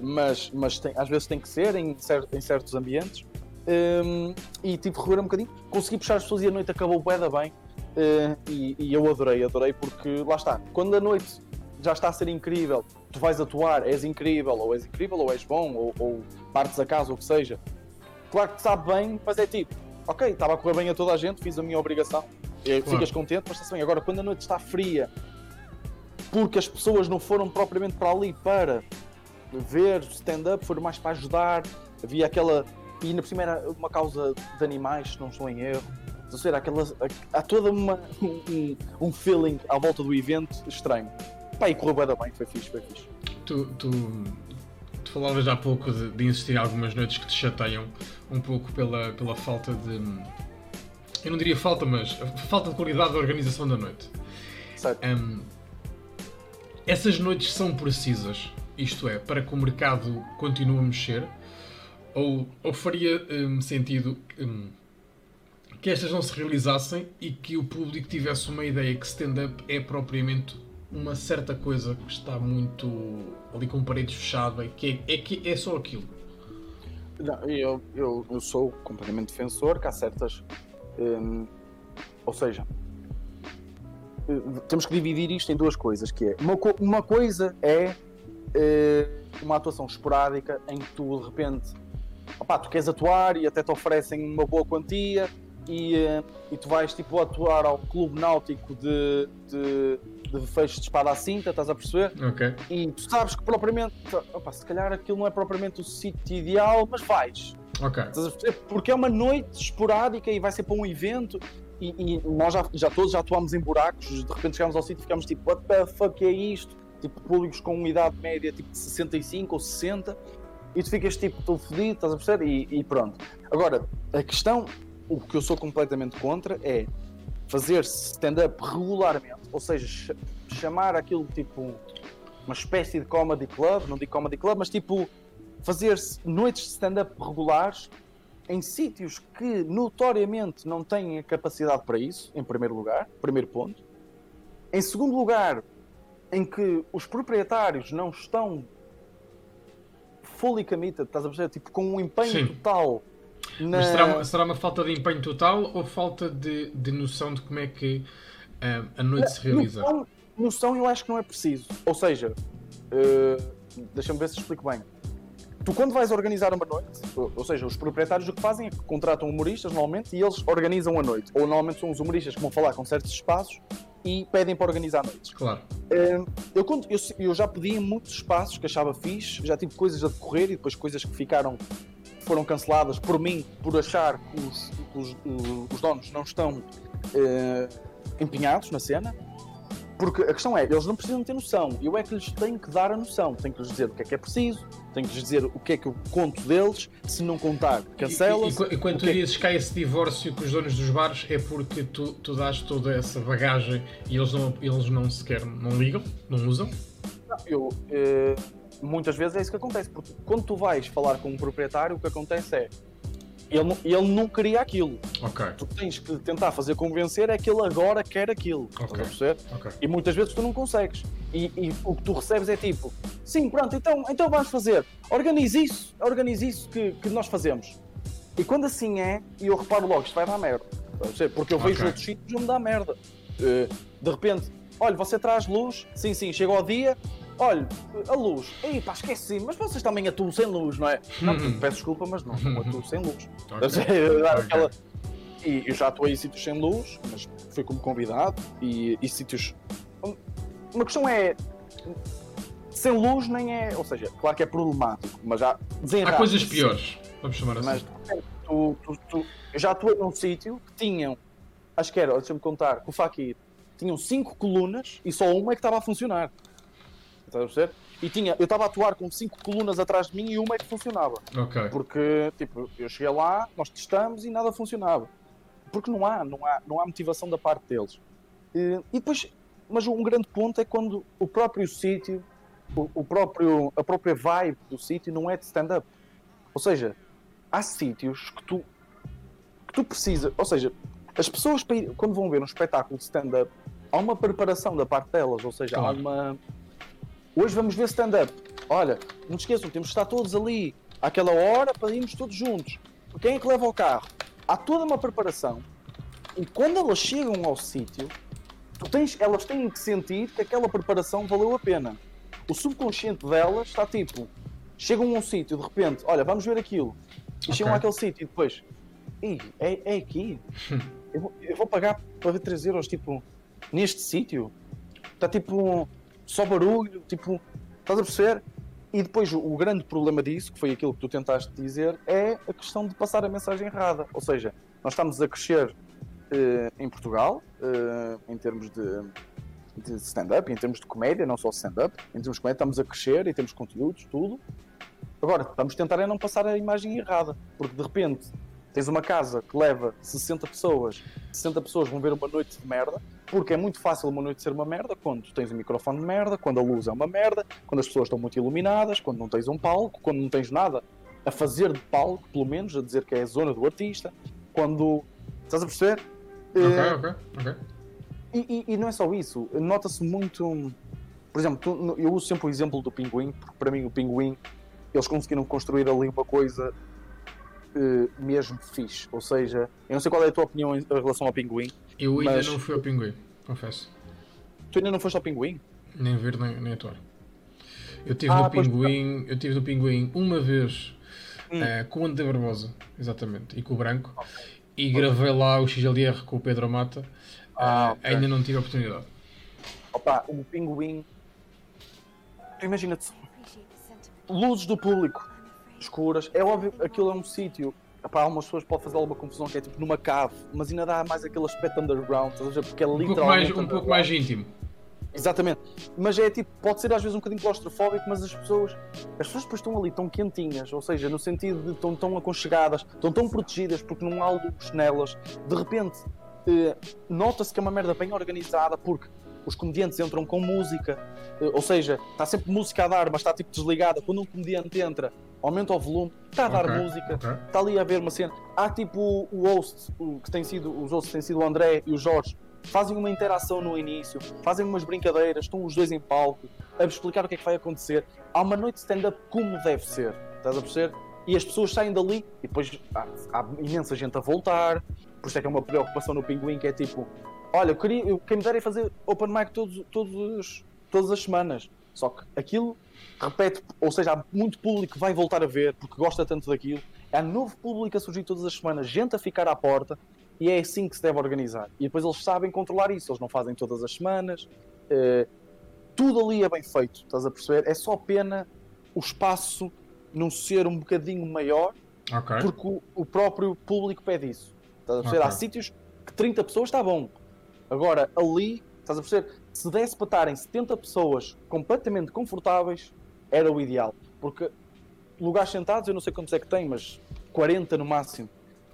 A: mas, mas tem, às vezes tem que ser em, em certos ambientes. Um, e tive que recorrer um bocadinho, consegui puxar as pessoas e a noite acabou bem, bem. Uh, e, e, eu adorei, adorei porque lá está, quando a noite já está a ser incrível, tu vais atuar, és incrível, ou és incrível, ou és bom, ou, ou partes a casa, ou o que seja. Claro que sabe bem, mas é tipo, ok, estava a correr bem a toda a gente, fiz a minha obrigação, e claro. ficas contente, mas está bem. Agora, quando a noite está fria, porque as pessoas não foram propriamente para ali para ver stand-up, foram mais para ajudar, havia aquela. E por cima era uma causa de animais, se não estou em erro. Ou seja, aquela, há toda uma, um, um feeling à volta do evento estranho. Pá, e correu bem, bem, foi fixe, foi fixe.
B: Tu, tu falavas há pouco de, de insistir em algumas noites que te chateiam um pouco pela, pela falta de. Eu não diria falta, mas falta de qualidade da organização da noite.
A: Certo. Um,
B: essas noites são precisas, isto é, para que o mercado continue a mexer? Ou, ou faria um, sentido um, que estas não se realizassem e que o público tivesse uma ideia que stand-up é propriamente uma certa coisa que está muito ali com paredes fechadas, que é, é, que é só aquilo.
A: Não, eu, eu, eu sou completamente defensor que há certas. Hum, ou seja, hum, temos que dividir isto em duas coisas, que é uma, uma coisa é hum, uma atuação esporádica em que tu de repente opá, tu queres atuar e até te oferecem uma boa quantia e, hum, e tu vais tipo atuar ao clube náutico de, de de fecho de espada à cinta, estás a perceber?
B: Ok.
A: E tu sabes que propriamente, opa, se calhar aquilo não é propriamente o sítio ideal, mas vais.
B: Ok.
A: Porque é uma noite esporádica e vai ser para um evento e, e, nós já, já todos já atuámos em buracos, de repente chegámos ao sítio e ficámos tipo, what the fuck é isto? Tipo, públicos com uma idade média tipo de 65 ou 60 e tu ficas tipo, estou fodido, estás a perceber? E, e pronto. Agora, a questão, o que eu sou completamente contra é fazer stand-up regularmente, ou seja, chamar aquilo tipo uma espécie de comedy club, não digo comedy club, mas tipo fazer noites de stand-up regulares em sítios que notoriamente não têm a capacidade para isso, em primeiro lugar, primeiro ponto. Em segundo lugar, em que os proprietários não estão fully committed, estás a perceber? Tipo, com um empenho Sim. total.
B: Na... Mas será uma, será uma, falta de empenho total ou falta de, de noção de como é que a noite se realiza?
A: Noção, noção eu acho que não é preciso. Ou seja, uh, deixa-me ver se explico bem tu quando vais organizar uma noite, ou seja, os proprietários o que fazem é que contratam humoristas normalmente e eles organizam a noite. Ou normalmente são os humoristas que vão falar com certos espaços e pedem para organizar noites.
B: Claro.
A: Hum, eu, eu, eu já pedi em muitos espaços que achava fixe, já tive coisas a decorrer e depois coisas que ficaram foram canceladas por mim, por achar que os, os, os donos não estão uh, empenhados na cena. Porque a questão é, eles não precisam ter noção. Eu é que lhes tenho que dar a noção. Tenho que lhes dizer o que é que é preciso, tenho que lhes dizer o que é que eu conto deles. Se não contar, cancela.
B: E, e, e, quando tu é dizes que há esse divórcio com os donos dos bares, é porque tu, tu dás toda essa bagagem e eles não, eles não sequer não ligam, não usam?
A: Não, eu, eh, muitas vezes é isso que acontece. Porque quando tu vais falar com um proprietário, o que acontece é ele, ele não queria aquilo.
B: Okay.
A: Tu tens que tentar fazer convencer é que ele agora quer aquilo. Okay. Okay. E muitas vezes tu não consegues. E, e, o que tu recebes é tipo: sim, pronto, então, então vamos fazer. Organize isso, organize isso que, que nós fazemos. E quando assim é, e eu reparo logo, isto vai dar merda. Porque eu vejo outros sítios onde dá merda. Eh, de repente, olha, você traz luz, sim, sim, chega ao dia, olha, a luz, ei pá, esqueci, mas vocês também atuam sem luz, não é? Não, uhum. peço desculpa, mas não, não atuo sem luz. Okay. Aquela... E eu já atuei em sítios sem luz, mas fui como convidado e, e sítios. Uma questão é. Sem luz nem é. Ou seja, claro que é problemático, mas já
B: Há coisas piores, vamos chamar assim. Mas
A: tu, tu, tu, eu já atuei num sítio que tinham. Acho que era, deixa-me contar, com o Fakir, tinham cinco colunas e só uma é que estava a funcionar. Estás a perceber? E tinha, eu estava a atuar com cinco colunas atrás de mim e uma é que funcionava.
B: Ok.
A: Porque, tipo, eu cheguei lá, nós testamos e nada funcionava. Porque não há, não há, não há motivação da parte deles. E, e depois, mas um grande ponto é quando o próprio sítio, o, o, próprio, a própria vibe do sítio não é de stand-up. Ou seja, há sítios que tu, que tu precisas, ou seja, as pessoas quando vão ver um espetáculo de stand-up, há uma preparação da parte delas, ou seja, claro. há uma Hoje vamos ver stand-up. Olha, não te esqueçam, temos que estar todos ali àquela hora para irmos todos juntos. Quem é que leva o carro? Há toda uma preparação e quando elas chegam ao sítio, tens, elas têm que sentir que aquela preparação valeu a pena. O subconsciente delas está tipo, chegam a um sítio, de repente, olha, vamos ver aquilo. E okay. chegam àquele sítio e depois, é, é aqui. eu, vou, eu vou pagar para ver 3 euros, tipo, neste sítio. Está tipo só barulho, tipo, estás a perceber? E depois o, grande problema disso, que foi aquilo que tu tentaste dizer, é a questão de passar a mensagem errada. Ou seja, nós estamos a crescer uh, em Portugal, uh, em termos de, de stand-up, em termos de comédia, não só stand-up, em termos de comédia estamos a crescer, em termos de conteúdos, tudo. Agora, vamos tentar é não passar a imagem errada, porque de repente tens uma casa que leva 60 pessoas, 60 pessoas vão ver uma noite de merda, porque é muito fácil uma noite ser uma merda quando tens um microfone de merda, quando a luz é uma merda, quando as pessoas estão muito iluminadas, quando não tens um palco, quando não tens nada a fazer de palco, pelo menos, a dizer que é a zona do artista, quando. Estás a perceber?
B: Ok, uh, ok, ok.
A: E, e, e, não é só isso, nota-se muito. Por exemplo, eu uso sempre o exemplo do pinguim, porque para mim o pinguim, eles conseguiram construir ali uma coisa uh, mesmo fixe. Ou seja, eu não sei qual é a tua opinião em relação ao pinguim.
B: Eu ainda mas... não fui ao pinguim, confesso.
A: Tu ainda não foste ao pinguim?
B: Nem ver, nem, nem atuar. Eu estive ah, no pinguim, pois... eu tive no pinguim uma vez hum. uh, com o André Barbosa, exatamente, e com o Branco. Okay. E gravei lá o XLR com o Pedro Mata. Ah, uh, okay. Ainda não tive a oportunidade.
A: Opa, o pinguim. Imagina-te. Luzes do público escuras. É óbvio, aquilo é um sítio. Para algumas pessoas pode fazer alguma confusão que é tipo numa cave, mas ainda dá mais aquele aspecto underground, porque é literalmente. Um pouco
B: mais, um pouco mais íntimo.
A: Exatamente. Mas é tipo, pode ser às vezes um bocadinho claustrofóbico, mas as pessoas, as pessoas depois estão ali tão quentinhas, ou seja, no sentido de estão tão aconchegadas, estão tão protegidas porque não há luz nelas. De repente, eh, nota-se que é uma merda bem organizada, porque os comediantes entram com música, eh, ou seja, está sempre música a dar, mas está tipo desligada. Quando um comediante entra, aumenta o volume, está a dar okay, música, okay. está ali a ver uma cena. Há tipo o host, o, que tem sido, os hosts têm sido o André e o Jorge, fazem uma interação no início, fazem umas brincadeiras, estão os dois em palco, a explicar o que é que vai acontecer. Há uma noite de stand-up como deve ser, estás a perceber? E as pessoas saem dali e depois há, há imensa gente a voltar. Por isso é que é uma preocupação no Pinguim que é tipo: olha, eu queria, eu, quem me der é fazer open mic todos, todos, todas as semanas. Só que aquilo repete, ou seja, há muito público que vai voltar a ver porque gosta tanto daquilo. Há novo público a surgir todas as semanas, gente a ficar à porta e é assim que se deve organizar. E depois eles sabem controlar isso, eles não fazem todas as semanas. Uh, tudo ali é bem feito, estás a perceber? É só pena o espaço não ser um bocadinho maior, okay. porque o, o, próprio público pede isso. Estás a perceber? Okay. Há sítios que 30 pessoas está bom. Agora, ali, estás a perceber? Se desse para estarem 70 pessoas completamente confortáveis, era o ideal. Porque lugares sentados, eu não sei quantos é que tem, mas 40 no máximo.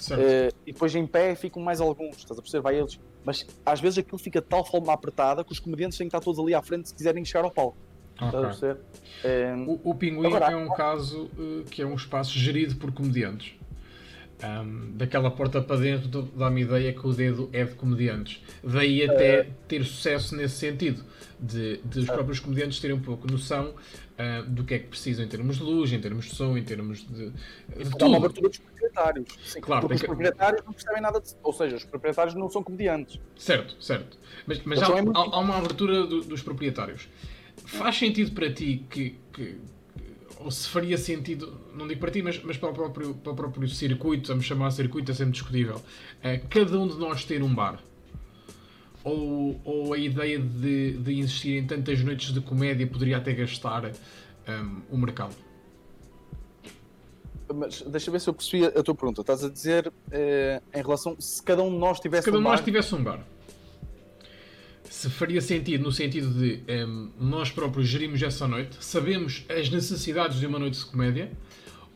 A: Uh, e depois em pé ficam mais alguns, estás a perceber? Vai eles. Mas às vezes aquilo fica de tal forma apertada que os comediantes têm que estar todos ali à frente se quiserem chegar ao palco. Okay.
B: Um, o, o Pinguim agora, é um caso uh, que é um espaço gerido por comediantes. Um, daquela porta para dentro dá-me ideia que o dedo é de comediantes. Daí até uh, ter sucesso nesse sentido, de, de os próprios comediantes terem um pouco noção uh, do que é que precisam em termos de luz, em termos de som, em termos de. de
A: tudo. uma abertura dos proprietários. Sim, claro, porque os que... proprietários não percebem nada de... Ou seja, os proprietários não são comediantes.
B: Certo, certo. Mas, mas há, é muito... há, há, uma abertura do, dos proprietários. Faz sentido para ti que, que, ou se faria sentido, não digo para ti, mas, mas para, o próprio, para o próprio circuito, vamos chamar circuito, é sempre discutível, é, cada um de nós ter um bar? Ou, ou a ideia de, de insistir em tantas noites de comédia poderia até gastar um, o mercado?
A: Mas deixa ver se eu percebi a tua pergunta. Estás a dizer eh, em relação se cada um de nós tivesse
B: se cada
A: um,
B: um de nós tivesse um bar se faria sentido no sentido de um, ehm, nós próprios gerimos essa noite, sabemos as necessidades de uma noite de comédia,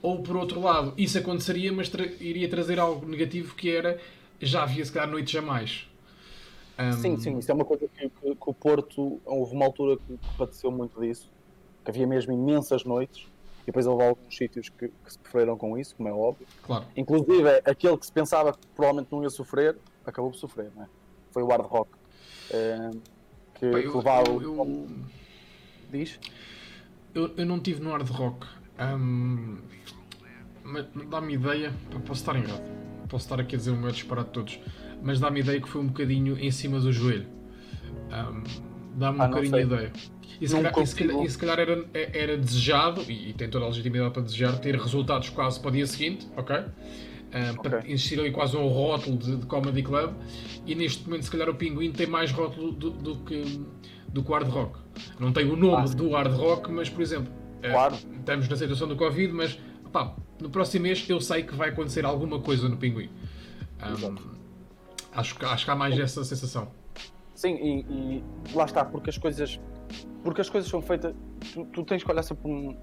B: ou por outro lado, isso aconteceria, mas tra iria trazer algo negativo que era já havia se calhar noites a mais.
A: Um... Ehm, sim, sim, isso é uma coisa que, que, que, o Porto, houve uma altura que, que padeceu muito disso, que havia mesmo imensas noites, e depois houve alguns sítios que, que sofreram com isso, como é óbvio.
B: Claro.
A: Inclusive, aquele que se pensava que provavelmente não ia sofrer, acabou por sofrer, não é? Foi o hard rock é, que, Pai, eu, eu, eu, Diz?
B: Eu, eu não tive no hard rock. Um, dá-me ideia. Posso estar errado. Posso estar aqui a dizer o meu disparate de todos. Mas dá-me ideia que foi um bocadinho em cima do joelho. Um, dá-me ah, um bocadinho de ideia. E se, calhar, e se, calhar, e se calhar, era, era desejado, e, e, tem toda a legitimidade para desejar, ter resultados quase para o dia seguinte, ok? Um, okay. Para existir ali quase um rótulo de, de, Comedy Club e neste momento se calhar o Pinguim tem mais rótulo do, do que do que o Hard Rock. Não tem o nome ah, do Hard Rock, mas por exemplo, eh, claro. uh, estamos na situação do Covid, mas opá, no próximo mês eu sei que vai acontecer alguma coisa no Pinguim. Um, acho, acho que há mais essa sensação.
A: Sim, e, e, lá está, porque as coisas porque as coisas são feitas, tu, tu tens que olhar sempre um,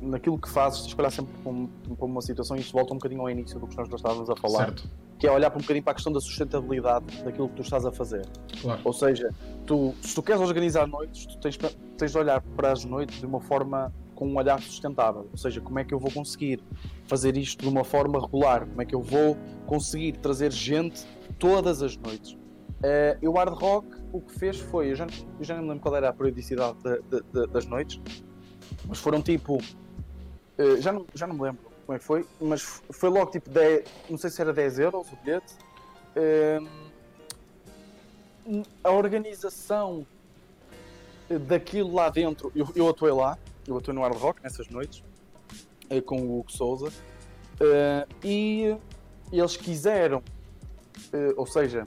A: naquilo que fazes, tens que olhar sempre para, uma situação e isto volta um bocadinho ao início do que nós estávamos a falar. Certo. Que é olhar para um bocadinho para a questão da sustentabilidade daquilo que tu estás a fazer.
B: Claro.
A: Ou seja, tu, se tu queres organizar noites, tu tens, tens de olhar para as noites de uma forma com um olhar sustentável. Ou seja, como é que eu vou conseguir fazer isto de uma forma regular? Como é que eu vou conseguir trazer gente todas as noites? Uh, e o Hard Rock o que fez foi, eu já, eu já não me lembro qual era a periodicidade de, de, de, das noites, mas foram tipo eh, já, não, já não me lembro como é que foi, mas foi logo tipo 10, não sei se era 10 euros o bilhete. Uh, a organização daquilo lá dentro, eu, eu atuei lá, eu atuei no Hard Rock nessas noites, uh, com o Hugo Souza, e eles quiseram, ou seja,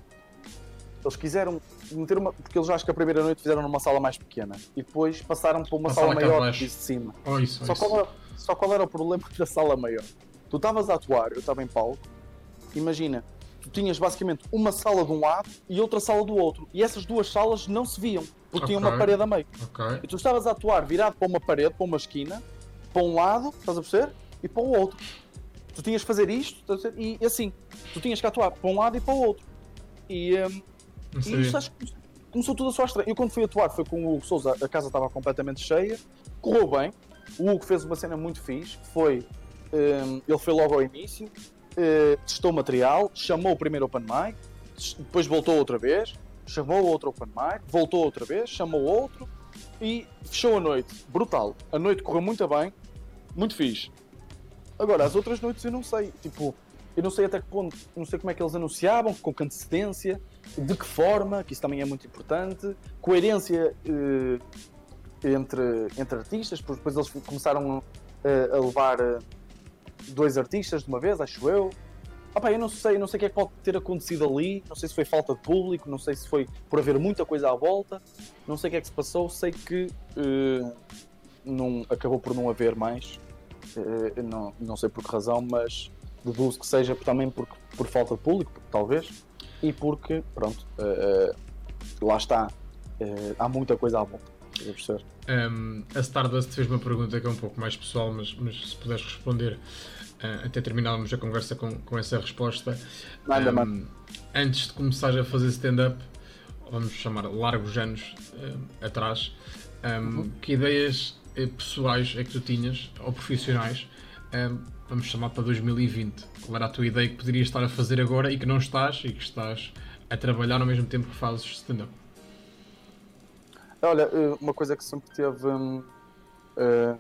A: eles quiseram meter uma. Porque eles acho que a primeira noite fizeram numa sala mais pequena e depois passaram para uma sala maior de cima.
B: Oh, isso,
A: Só
B: isso.
A: Qual, só qual era o problema da sala maior? Tu estavas a atuar, eu estava em palco, imagina, tu tinhas basicamente uma sala de um lado e outra sala do outro, e essas duas salas não se viam, porque okay. tinha uma parede a meio.
B: Okay.
A: E tu estavas a atuar virado para uma parede, para uma esquina, para um lado, estás a perceber? E para o outro. Tu tinhas que fazer isto, e assim, tu tinhas que atuar para um lado e para o outro. E, um, e isto acho que começou tudo a soar estranho. Eu quando fui atuar foi com o Hugo Souza, a casa estava completamente cheia, correu bem. O Hugo fez uma cena muito fixe, foi. Um, ele foi logo ao início, uh, testou material, chamou o primeiro Open Mic, depois voltou outra vez, chamou outro Open Mic, voltou outra vez, chamou outro e fechou a noite. Brutal. A noite correu muito bem, muito fixe. Agora, as outras noites eu não sei. Tipo, eu não sei até que ponto, não sei como é que eles anunciavam, com que antecedência, de que forma, que isso também é muito importante, coerência eh, entre, entre artistas, porque depois eles começaram eh, a levar eh, dois artistas de uma vez, acho eu. Opa, eu não sei, não sei o que é que pode ter acontecido ali, não sei se foi falta de público, não sei se foi por haver muita coisa à volta, não sei o que é que se passou, sei que uh, não, acabou por não haver mais, uh, não, não sei por que razão, mas deduzo que seja também por, por falta de público, talvez, e porque, pronto, uh, lá está, há muita coisa à volta.
B: Um, a Stardust fez uma pergunta que é um pouco mais pessoal, mas, mas se puderes responder uh, até terminarmos a conversa com, com essa resposta.
A: Nada, um,
B: antes de começar a fazer stand-up, vamos chamar largos anos uh, atrás, um, uhum. que ideias eh, pessoais é que tu tinhas, ou profissionais, vamos chamar para 2020? Qual era a tua ideia que poderias estar a fazer agora e que não estás e que estás a trabalhar ao mesmo tempo que fazes stand-up?
A: Olha, uma coisa que sempre teve uh,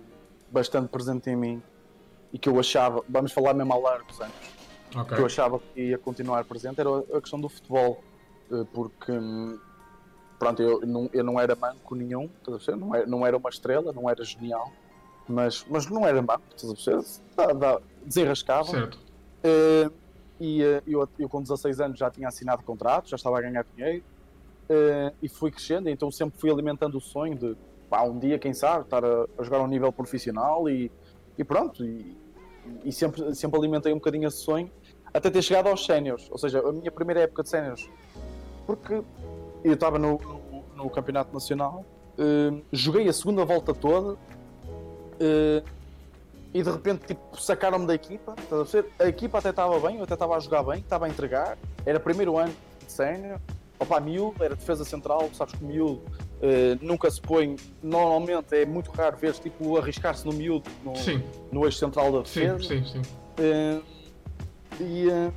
A: bastante presente em mim e que eu achava, vamos falar mesmo há largos anos, okay. que eu achava que ia continuar presente era a questão do futebol, eh, porque hum, pronto, eu não, eu não era manco nenhum, não era, não era uma estrela, não era genial, mas, mas não era manco, desenrascava. Certo. Uh, e uh, eu, eu com 16 anos já tinha assinado contrato, já estava a ganhar dinheiro uh, e fui crescendo, então sempre fui alimentando o sonho de pá, um dia, quem sabe, estar a, a jogar a um nível profissional e, e pronto, e, e sempre, sempre alimentei um bocadinho esse sonho até ter chegado aos séniores, ou seja, a minha primeira época de séniores, porque eu estava no, no, no, Campeonato Nacional, uh, joguei a segunda volta toda uh, e de repente tipo, sacaram-me da equipa. A, a equipa até estava bem, eu até estava a jogar bem, estava a entregar, era primeiro ano de sénior, opa, miúdo, era defesa central, sabes que miúdo Uh, nunca se põe, normalmente é muito raro ver tipo arriscar-se no miúdo no, no eixo central da defesa.
B: Sim, sim, sim.
A: Uh, e, uh,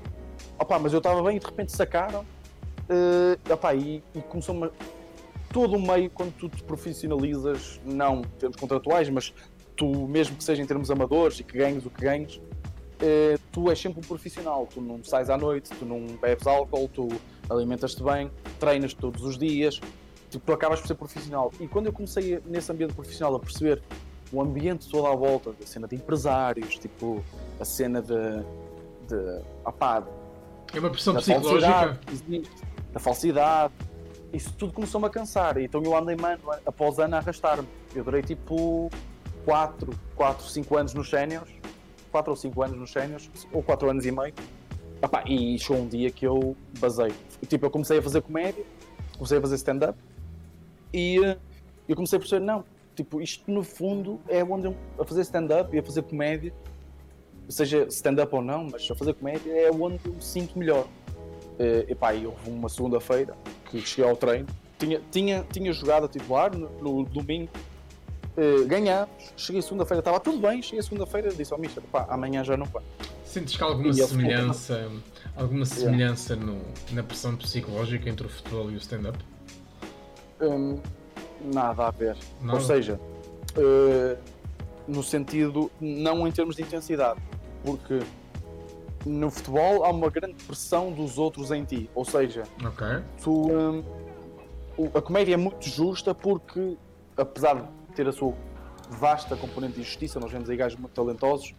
A: opa, mas eu estava bem e de repente sacaram uh, opa, e, e começou uma, todo o meio quando tu te profissionalizas, não em termos contratuais, mas tu mesmo que seja em termos amadores e que ganhes o que ganhes, tu és sempre um profissional, tu não sais à noite, tu não bebes álcool, tu alimentas-te bem, treinas todos os dias, tipo, tu acabas por ser profissional. E quando eu comecei nesse ambiente profissional a perceber o ambiente todo à volta, a cena de empresários, tipo, a cena de. de opá,
B: é uma pressão psicológica.
A: Da falsidade, isso tudo começou-me a cansar. Então eu andei, mano, após ano a arrastar-me. Eu durei tipo 4, 4, 5 anos nos séniores, 4 ou 5 anos nos séniores, ou 4 anos e meio. Opá, e chegou um dia que eu basei. Tipo, eu comecei a fazer comédia, comecei a fazer stand-up, e uh, eu comecei a perceber, não, tipo, isto no fundo é onde eu, a fazer stand-up e a fazer comédia, seja stand-up ou não, mas a fazer comédia é onde eu me sinto melhor. Uh, epá, e houve uma segunda-feira que cheguei ao treino, tinha, tinha, tinha jogado a titular no, no domingo, uh, ganhámos, cheguei segunda-feira, estava tudo bem, cheguei segunda-feira disse ao oh, Mister, pá, amanhã já não vai.
B: Sentes que há alguma semelhança, alguma semelhança yeah. no, na pressão psicológica entre o futebol e o stand-up?
A: Hum, nada a ver. Ou seja, uh, no sentido, não em termos de intensidade, porque no futebol há uma grande pressão dos outros em ti. Ou seja,
B: okay.
A: tu, um, a comédia é muito justa porque, apesar de ter a sua vasta componente de justiça, nós vemos aí gajos muito talentosos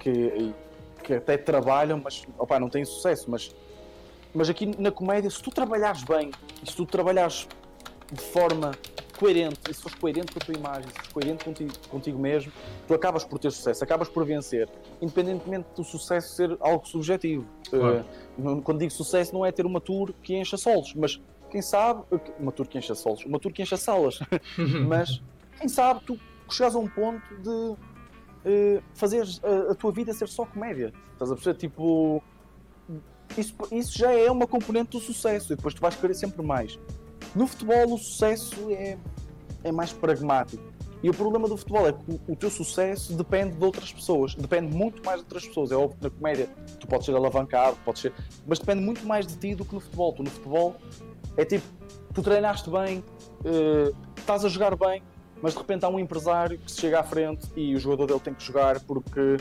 A: que, que até trabalham, mas opa, não têm sucesso. Mas, mas aqui na comédia, se tu trabalhares bem, e se tu trabalhares de forma coerente, e se fores coerente com a tua imagem, se fores coerente contigo, contigo mesmo, tu acabas por ter sucesso, acabas por vencer, independentemente do sucesso ser algo subjetivo. Claro. Uh, quando digo sucesso, não é ter uma tour que encha solos, mas quem sabe, uma tour que encha solos, uma tour que encha salas, mas quem sabe tu chegas a um ponto de uh, fazer a, a, tua vida ser só comédia. Estás a perceber? Tipo, isso, isso já é uma componente do sucesso e depois tu vais querer sempre mais. No futebol, o sucesso é, é mais pragmático. E o problema do futebol é que o, o teu sucesso depende de outras pessoas, depende muito mais de outras pessoas. É óbvio que na comédia tu podes ser alavancado, podes ser, mas depende muito mais de ti do que no futebol. Tu no futebol é tipo, tu treinaste bem, uh, estás a jogar bem, mas de repente há um empresário que se chega à frente e o jogador dele tem que jogar porque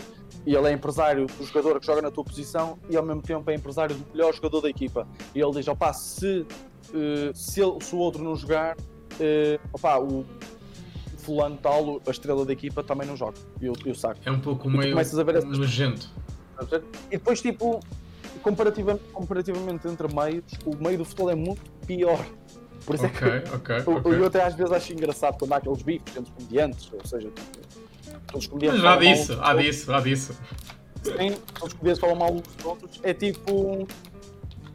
A: ele é empresário do jogador que joga na tua posição e ao mesmo tempo é empresário do melhor jogador da equipa. E ele diz: opá, se, uh, se, ele, se o outro não jogar, uh, opá, o fulano tal, a estrela da equipa, também não joga. E eu, eu saco.
B: É um pouco meio nojento.
A: E depois, tipo, comparativamente, comparativamente entre meios, o meio do futebol é muito pior. Por isso
B: okay,
A: é que
B: okay,
A: eu,
B: okay.
A: eu até às vezes acho engraçado quando há aqueles bifes entre comediantes, ou seja, tipo,
B: todos os comediantes. Mas há disso, há disso, há disso.
A: Sim, todos os comediantes falam mal uns dos outros. É tipo.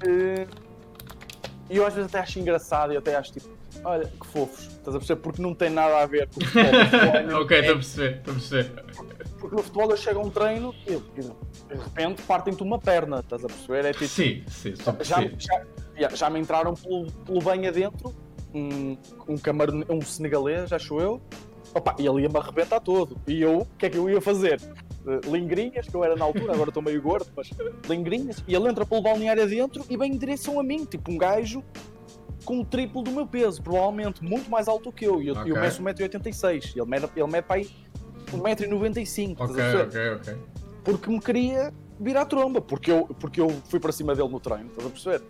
A: Eh, e eu às vezes até acho engraçado e até acho tipo, olha, que fofos, estás a perceber? Porque não tem nada a ver com o futebol.
B: É ok, estou a perceber, estou a perceber.
A: Porque no futebol eu chego a um treino e de repente partem-te uma perna, estás a perceber? É tipo,
B: sim, sim,
A: já, já, já, me entraram pelo, pelo bem adentro, um, um, camarone, um senegalês, acho eu, Opa, e ele ia-me arrebentar todo. E eu, o que é que eu ia fazer? Uh, lingrinhas, que eu era na altura, agora estou meio gordo, mas lingrinhas, e ele entra pelo balneário adentro e vem em direção a mim, tipo um gajo com o triplo do meu peso, provavelmente muito mais alto que eu. E eu, okay. eu meço 1,86m, ele mede, ele mede para aí 1,95m.
B: Ok, ok, ok.
A: Porque me queria virar tromba, porque eu, porque eu fui para cima dele no treino, estás a perceber?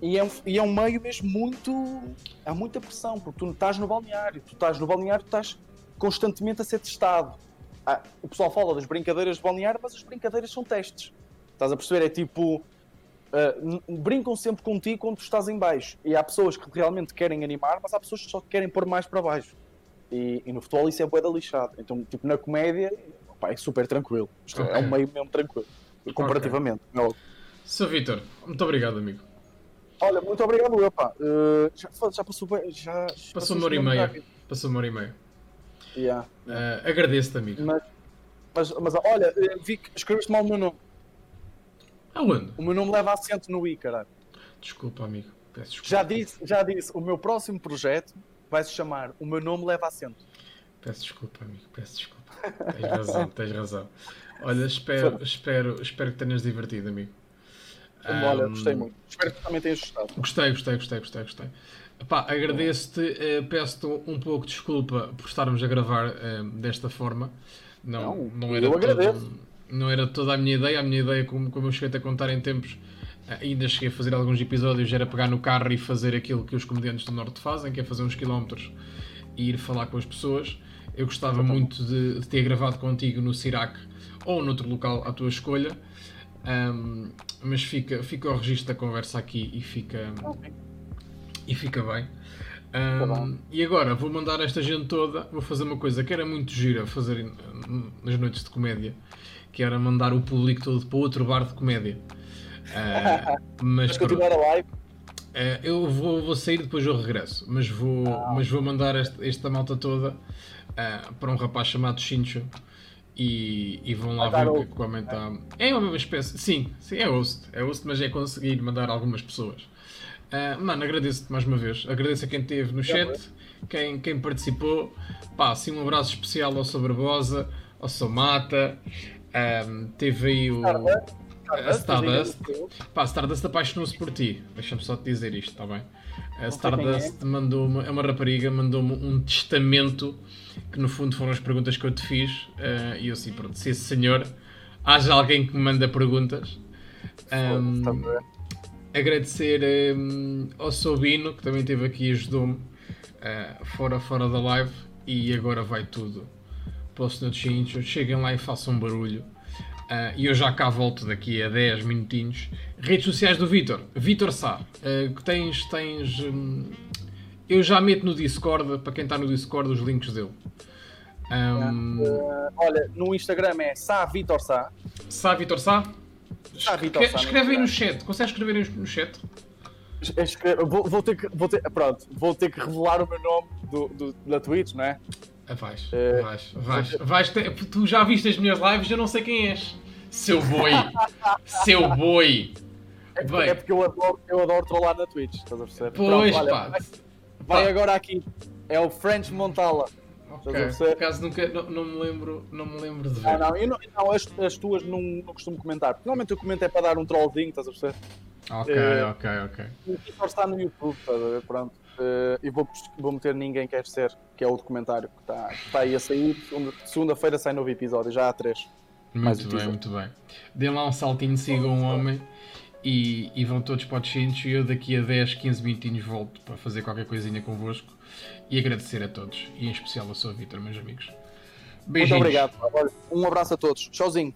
A: E é, um, e é um meio mesmo muito. Há muita pressão, porque tu estás no balneário, tu estás no balneário, tu estás constantemente a ser testado. Ah, o pessoal fala das brincadeiras de balneário, mas as brincadeiras são testes. Estás a perceber? É tipo. Uh, brincam sempre contigo quando tu estás em baixo. E há pessoas que realmente querem animar, mas há pessoas que só querem pôr mais para baixo. E, e no futebol isso é boeda lixado. Então, tipo, na comédia, opa, é super tranquilo. Okay. É um meio mesmo tranquilo, comparativamente. Okay.
B: Sr. Vitor, muito obrigado, amigo.
A: Olha, muito obrigado, eu, pá. Uh, já, já, passou bem. Já,
B: passou uma hora e meia. Passou uma hora e meia.
A: Yeah.
B: Uh, Agradeço-te, amigo.
A: Mas, mas, mas olha, eh, vi que escreveste mal o meu nome.
B: Aonde?
A: O meu nome leva acento no I, caralho.
B: Desculpa, amigo. Peço desculpa.
A: Já disse, já disse, o meu próximo projeto vai se chamar O meu nome leva acento.
B: Peço desculpa, amigo. Peço desculpa. Tens razão, tens razão. Olha, espero, espero, espero que tenhas divertido, amigo.
A: Olha, um, gostei muito. Espero que também tenhas gostado.
B: Gostei, gostei, gostei, gostei, gostei. Epá, agradeço-te, uh, peço-te um pouco de desculpa por estarmos a gravar uh, desta forma. Não, não, não era todo, não era toda a minha ideia. A minha ideia, como, como eu cheguei a contar em tempos, uh, ainda cheguei a fazer alguns episódios, era pegar no carro e fazer aquilo que os comediantes do Norte fazem, que é fazer uns quilómetros e ir falar com as pessoas. Eu gostava muito de, de ter gravado contigo no Sirac ou noutro local à tua escolha. Um, mas fica, fica o registro da conversa aqui e fica. Okay e fica bem. Um, e agora vou mandar esta gente toda, vou fazer uma coisa que era muito gira fazer nas noites de comédia, que era mandar o público todo para outro bar de comédia. Uh, mas
A: continuar a live?
B: Uh, eu vou, vou sair depois eu regresso, mas vou, ah. mas vou mandar esta, esta malta toda uh, para um rapaz chamado Chincho e, e vão lá ver o que, é que o está. É uma espécie, sim, sim, é host, é host, mas é conseguir mandar algumas pessoas. Uh, mano, agradeço-te mais uma vez. Agradeço a quem esteve no chat, quem, quem participou. Pá, assim um abraço especial ao Sobrebosa, ao Somata. Um, teve aí o. A Stardust. Pá, Stardust apaixonou-se por ti. Deixa-me só te dizer isto, está bem? A Stardust mandou-me, é uma rapariga, mandou-me um testamento que no fundo foram as perguntas que eu te fiz. Uh, e eu assim, pronto, se esse senhor haja alguém que me manda perguntas. Um, agradecer um, ao Sobino, que também esteve aqui e ajudou-me uh, fora, fora da live. E agora vai tudo para o Sr. Chincho. Cheguem lá e façam um barulho. Uh, e eu já cá volto daqui a 10 minutinhos. Redes sociais do Vitor. Vitor Sá. Uh, tens. tens um, eu já meto no Discord, para quem está no Discord, os links dele. Um...
A: Uh, olha, no Instagram é Sá Vitor Sá.
B: Sá Vitor Sá? Escreve, escreve aí no chat. Consegue escrever aí no chat?
A: Escreve, vou, vou, ter que, vou ter, pronto, vou ter que revelar o meu nome do, do, da Twitch, não é?
B: Ah, vais, uh, vais, vais, vais ter, tu já viste as minhas lives, eu não sei quem és. Seu boi! Seu boi!
A: É porque, é porque eu, adoro, eu adoro trollar na Twitch, estás a perceber?
B: Pois, Pronto, olha, pá.
A: vai agora aqui. É o French Montala.
B: Ok, por acaso nunca, não, não, me lembro, não me lembro de ver.
A: Ah, não, eu não, não as, as, tuas não, não costumo comentar. Normalmente eu comento é para dar um trollzinho, estás a perceber?
B: Ok, uh, ok, ok.
A: E só está no YouTube, estás a ver? Pronto. Uh, e vou, vou meter Ninguém Quer Ser, que é o documentário que está, está aí a sair. Segunda-feira sai novo episódio, já há três.
B: Muito bem, muito bem. Dêem lá um saltinho, sigam o homem e, e, vão todos para o Chinch e eu daqui a 10, 15 minutinhos volto para fazer qualquer coisinha convosco e agradecer a todos e em especial ao seu Vitor, meus amigos.
A: Beijinhos. Muito obrigado. Um abraço a todos. Tchauzinho.